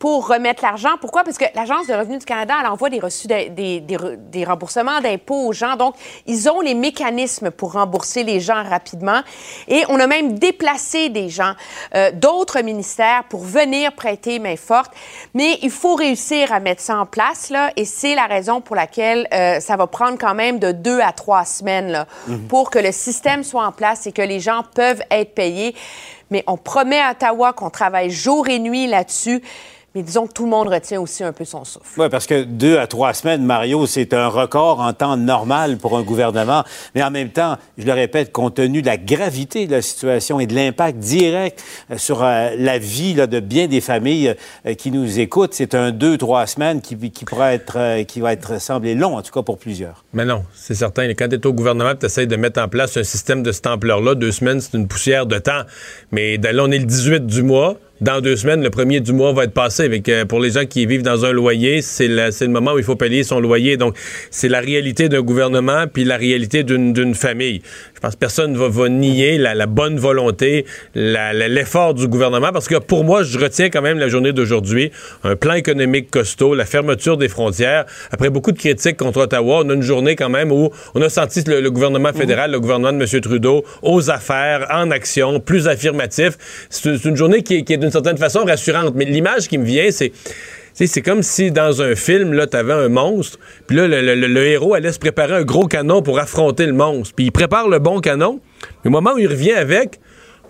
pour remettre l'argent. Pourquoi? Parce que l'Agence de revenus du Canada, elle envoie des reçus, des, des, des, remboursements d'impôts aux gens. Donc, ils ont les mécanismes pour rembourser les gens rapidement. Et on a même déplacé des gens euh, d'autres ministères pour venir prêter main forte. Mais il faut réussir à mettre ça en place, là. Et c'est la raison pour laquelle euh, ça va prendre quand même de deux à trois semaines, là, mhm. pour que le système soit en place et que les gens peuvent être payés. Mais on promet à Ottawa qu'on travaille jour et nuit là-dessus. Mais disons que tout le monde retient aussi un peu son souffle. Oui, parce que deux à trois semaines, Mario, c'est un record en temps normal pour un gouvernement. Mais en même temps, je le répète, compte tenu de la gravité de la situation et de l'impact direct euh, sur euh, la vie de bien des familles euh, qui nous écoutent, c'est un deux, trois semaines qui, qui pourrait être, qui va être semblé long, en tout cas pour plusieurs. Mais non, c'est certain. Quand tu es au gouvernement, tu essaies de mettre en place un système de cette ampleur-là, deux semaines, c'est une poussière de temps. Mais là, on est le 18 du mois dans deux semaines, le premier du mois va être passé. Avec, euh, pour les gens qui vivent dans un loyer, c'est le, le moment où il faut payer son loyer. Donc, c'est la réalité d'un gouvernement puis la réalité d'une famille. Je pense que personne ne va, va, nier la, la, bonne volonté, l'effort du gouvernement, parce que pour moi, je retiens quand même la journée d'aujourd'hui, un plan économique costaud, la fermeture des frontières. Après beaucoup de critiques contre Ottawa, on a une journée quand même où on a senti le, le gouvernement fédéral, le gouvernement de M. Trudeau, aux affaires, en action, plus affirmatif. C'est une journée qui, qui est d'une certaine façon rassurante. Mais l'image qui me vient, c'est c'est comme si dans un film, là, t'avais un monstre, puis là, le, héros allait se préparer un gros canon pour affronter le monstre. Puis il prépare le bon canon, Mais au moment où il revient avec,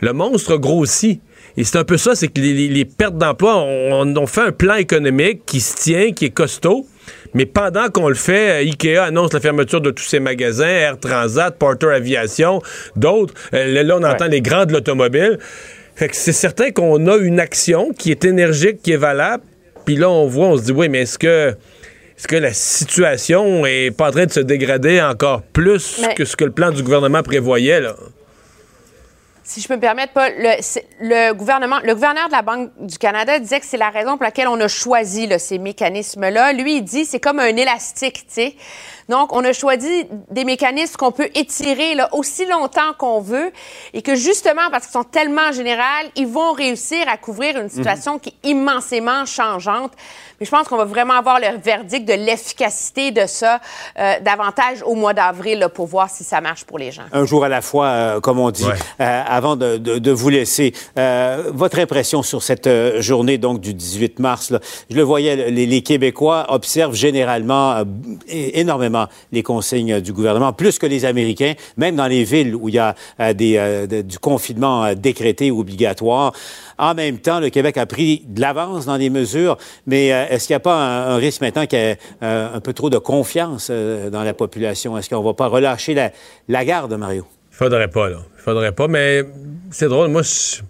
le monstre grossit. Et c'est un peu ça, c'est que les, les- pertes d'emploi, on, on fait un plan économique qui se tient, qui est costaud. Mais pendant qu'on le fait, euh, Ikea annonce la fermeture de tous ses magasins, Air Transat, Porter Aviation, d'autres. Euh, là, là, on entend les grands de l'automobile. Fait que c'est certain qu'on a une action qui est énergique, qui est valable. Puis là, on voit, on se dit, oui, mais est-ce que, est-ce que la situation est pas en train de se dégrader encore plus Mais- que ce que le plan du gouvernement prévoyait, là? Si je peux me permettre, Paul, le, gouvernement, le gouverneur de la Banque du Canada disait que c'est la raison pour laquelle on a choisi là, ces mécanismes-là. Lui, il dit c'est comme un élastique, tu sais. Donc, on a choisi des mécanismes qu'on peut étirer là, aussi longtemps qu'on veut et que justement, parce qu'ils sont tellement générales, ils vont réussir à couvrir une situation qui est immensément changeante. Mais je pense qu'on va vraiment avoir le verdict de l'efficacité de ça euh, davantage au mois d'avril là, pour voir si ça marche pour les gens. Un jour à la fois, euh, comme on dit. Euh, avant de, de- de vous laisser, euh, votre impression sur cette journée donc du 18 mars, là, je le voyais, les, les Québécois observent généralement euh, les consignes du gouvernement, plus que les Américains, même dans les villes où il y a euh, euh, du confinement euh, décrété ou obligatoire. En même temps, le Québec a pris de l'avance dans des mesures, mais est-ce qu'il n'y a pas un, risque maintenant qu'il y ait un peu trop de confiance dans la population? Est-ce qu'on ne va pas relâcher la, garde, Mario? Il faudrait pas, là. Il faudrait pas, mais c'est drôle. Moi, je,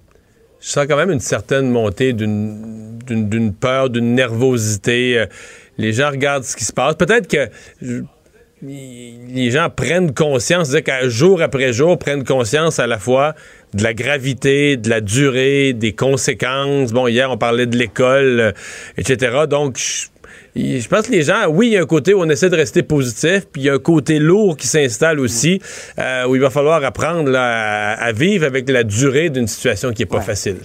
sens quand même une certaine montée d'une peur, d'une nervosité. Les gens regardent ce qui se passe. Peut-être que les gens prennent conscience, jour après jour, prennent conscience à la fois de la gravité, de la durée, des conséquences. Bon, hier, on parlait de l'école, euh, etc. Donc, je, pense que les gens, oui, il y a un côté où on essaie de rester positif, puis il y a un côté lourd qui s'installe aussi, euh, où il va falloir apprendre là, à, à vivre avec la durée d'une situation qui n'est pas facile.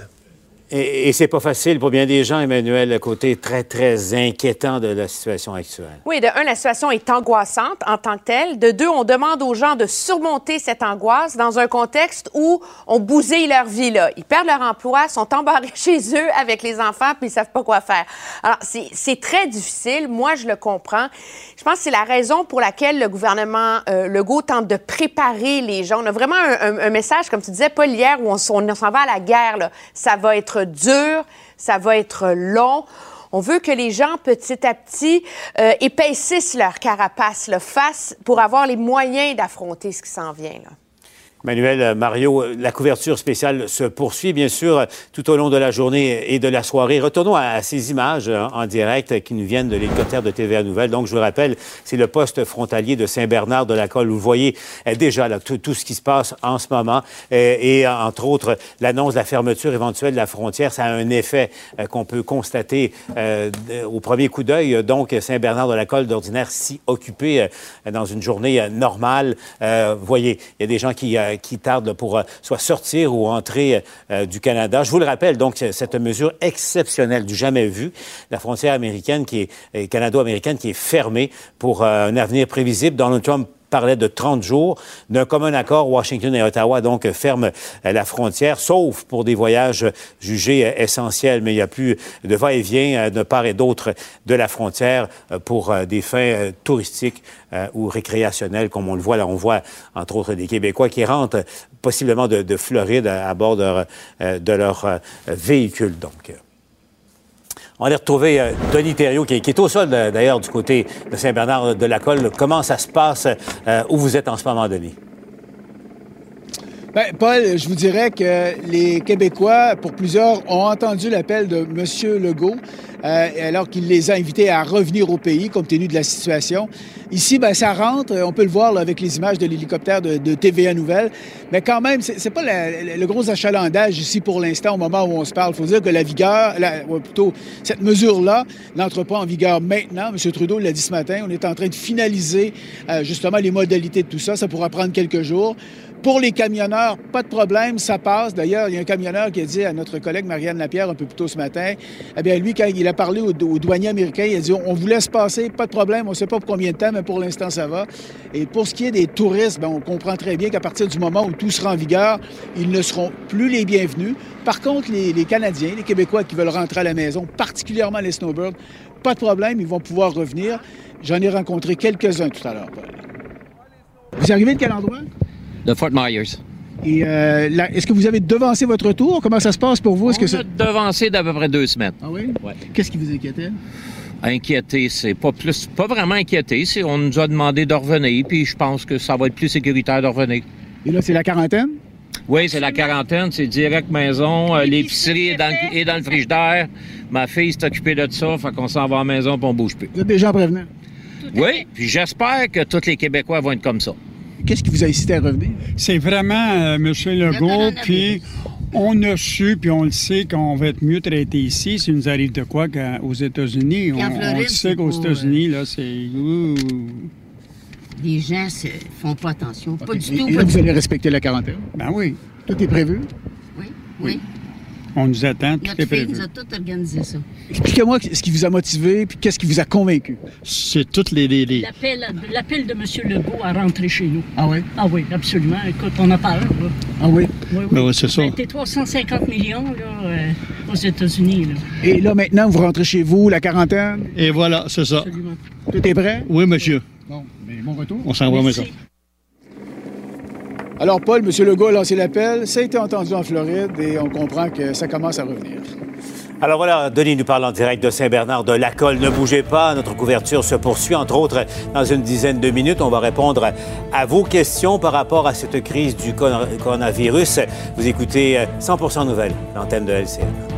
Et, et c'est pas facile pour bien des gens, Emmanuel, le côté très, très inquiétant de la situation actuelle. Oui, de un, la situation est angoissante en tant que telle. De deux, on demande aux gens de surmonter cette angoisse dans un contexte où on bousille leur vie. Là. Ils perdent leur emploi, sont embarrés chez eux avec les enfants, puis ils savent pas quoi faire. Alors, c'est très difficile. Moi, je le comprends. Je pense que c'est la raison pour laquelle le gouvernement euh, Legault tente de préparer les gens. On a vraiment un, message, comme tu disais, Paul, hier, où on, on s'en va à la guerre. Là. Ça va être dur, ça va être long. On veut que les gens, petit à petit, euh, épaississent leur carapace, le fassent pour avoir les moyens d'affronter ce qui s'en vient. Là. Manuel, euh, Mario, euh, la couverture spéciale se poursuit, bien sûr, tout au long de la journée et de la soirée. Retournons à, ces images euh, en direct qui nous viennent de l'hélicoptère de TVA Nouvelle. Donc, je vous rappelle, c'est le poste frontalier de Saint-Bernard de la Colle. Vous voyez euh, déjà là, tout, ce qui se passe en ce moment. Et, entre autres, l'annonce de la fermeture éventuelle de la frontière, ça a un effet qu'on peut constater au premier coup d'œil. Donc, Saint-Bernard de la Colle, d'ordinaire, si occupé dans une journée normale. Vous voyez, il y a des gens qui, qui tardent pour euh, soit sortir ou entrer euh, du Canada. Je vous le rappelle, donc, cette mesure exceptionnelle du jamais vu, la frontière américaine qui est, euh, canado-américaine qui est fermée pour euh, un avenir prévisible. Donald Trump parlait de 30 jours. D'un commun accord, Washington et Ottawa donc ferment euh, la frontière, sauf pour des voyages jugés euh, essentiels. Mais il n'y a plus de va-et-vient euh, de part et d'autre de la frontière pour des fins touristiques ou récréationnelles, comme on le voit là. On voit entre autres des Québécois qui rentrent possiblement de, de Floride à, bord de, leur, de leur véhicule. Donc. On aller retrouver euh, Denis Thériault, qui, est- qui est au sol, euh, d'ailleurs, du côté de Saint-Bernard de la Colle. Comment ça se passe, euh, où vous êtes en ce moment, Denis? Ben, Paul, je vous dirais que les Québécois, pour plusieurs, ont entendu l'appel de M. Legault, euh, alors qu'il les a invités à revenir au pays, compte tenu de la situation. Ici, ben, ça rentre, on peut le voir avec les images de l'hélicoptère de, TVA Nouvelle, mais quand même, c'est pas le gros achalandage ici pour l'instant, au moment où on se parle. Il faut dire que la vigueur, ou plutôt, cette mesure-là n'entre pas en vigueur maintenant. M. Trudeau l'a dit ce matin, on est en train de finaliser euh, justement les modalités de tout ça. Ça pourra prendre quelques jours. Pour les camionneurs, pas de problème, ça passe. D'ailleurs, il y a un camionneur qui a dit à notre collègue Marianne Lapierre un peu plus tôt ce matin, eh bien, lui, quand il a parlé aux, douaniers américains, il a dit on vous laisse passer, pas de problème, on ne sait pas pour combien de temps, mais pour l'instant, ça va. Et pour ce qui est des touristes, ben, on comprend très bien qu'à partir du moment où tout sera en vigueur, ils ne seront plus les bienvenus. Par contre, les, les Canadiens, les Québécois qui veulent rentrer à la maison, particulièrement les snowbirds, pas de problème, ils vont pouvoir revenir. J'en ai rencontré quelques-uns tout à l'heure. Vous arrivez de quel endroit? De Fort Myers. Et euh, est-ce que vous avez devancé votre retour? Comment ça se passe pour vous? Est-ce que On ça- a devancé d'à peu près deux semaines. Ah oui? Qu'est-ce qui vous inquiétait? Inquiété, c'est pas plus, pas vraiment inquiété, c'est on nous a demandé de revenir, puis je pense que ça va être plus sécuritaire de revenir. Et là, c'est la quarantaine? Oui, c'est la quarantaine, c'est direct maison, euh, l'épicerie est dans, le- est dans le frigidaire. Ma fille s'est occupée de ça, fait qu'on s'en va à la maison puis on bouge plus. Vous êtes déjà en prévenant? Oui, puis j'espère que tous les Québécois vont être comme ça. Qu'est-ce qui vous a incité à revenir? C'est vraiment euh, M. Legault, puis on a su, puis on le sait qu'on va être mieux traité ici s'il nous arrive de quoi qu'aux États-Unis? On, le sait c'est qu'aux États-Unis, là, c'est... ouh. Les gens se font pas attention. Pas du Et, tout. et pas là, du vous allez respecter la quarantaine? Ben oui. Tout est prévu? Oui, oui. On nous attend, tout Notre est fille nous a tout organisé ça. Expliquez-moi ce qui vous a motivé, puis qu'est-ce qui vous a convaincu? C'est toutes les... les, les- L'appel, l'appel de M. Legault à rentrer chez nous. Ah oui? Ah oui, absolument. Écoute, on a peur. Là. Ah oui? Oui, oui. Ben oui, c'est ça. Été 350 millions là, euh, aux États-Unis. là. Et là, maintenant, vous rentrez chez vous, la quarantaine? Et voilà, c'est ça. Tout est prêt? Oui, monsieur. Bon, mais bon retour. On s'en va à maison. Alors, Paul, M. Legault a lancé l'appel. Ça a été entendu en Floride et on comprend que ça commence à revenir. Alors voilà, Denis nous parle en direct de Saint-Bernard de Lacolle. Ne bougez pas, notre couverture se poursuit. Entre autres, dans une dizaine de minutes, on va répondre à vos questions par rapport à cette crise du coronavirus. Vous écoutez 100% Nouvelles, l'antenne de LCN.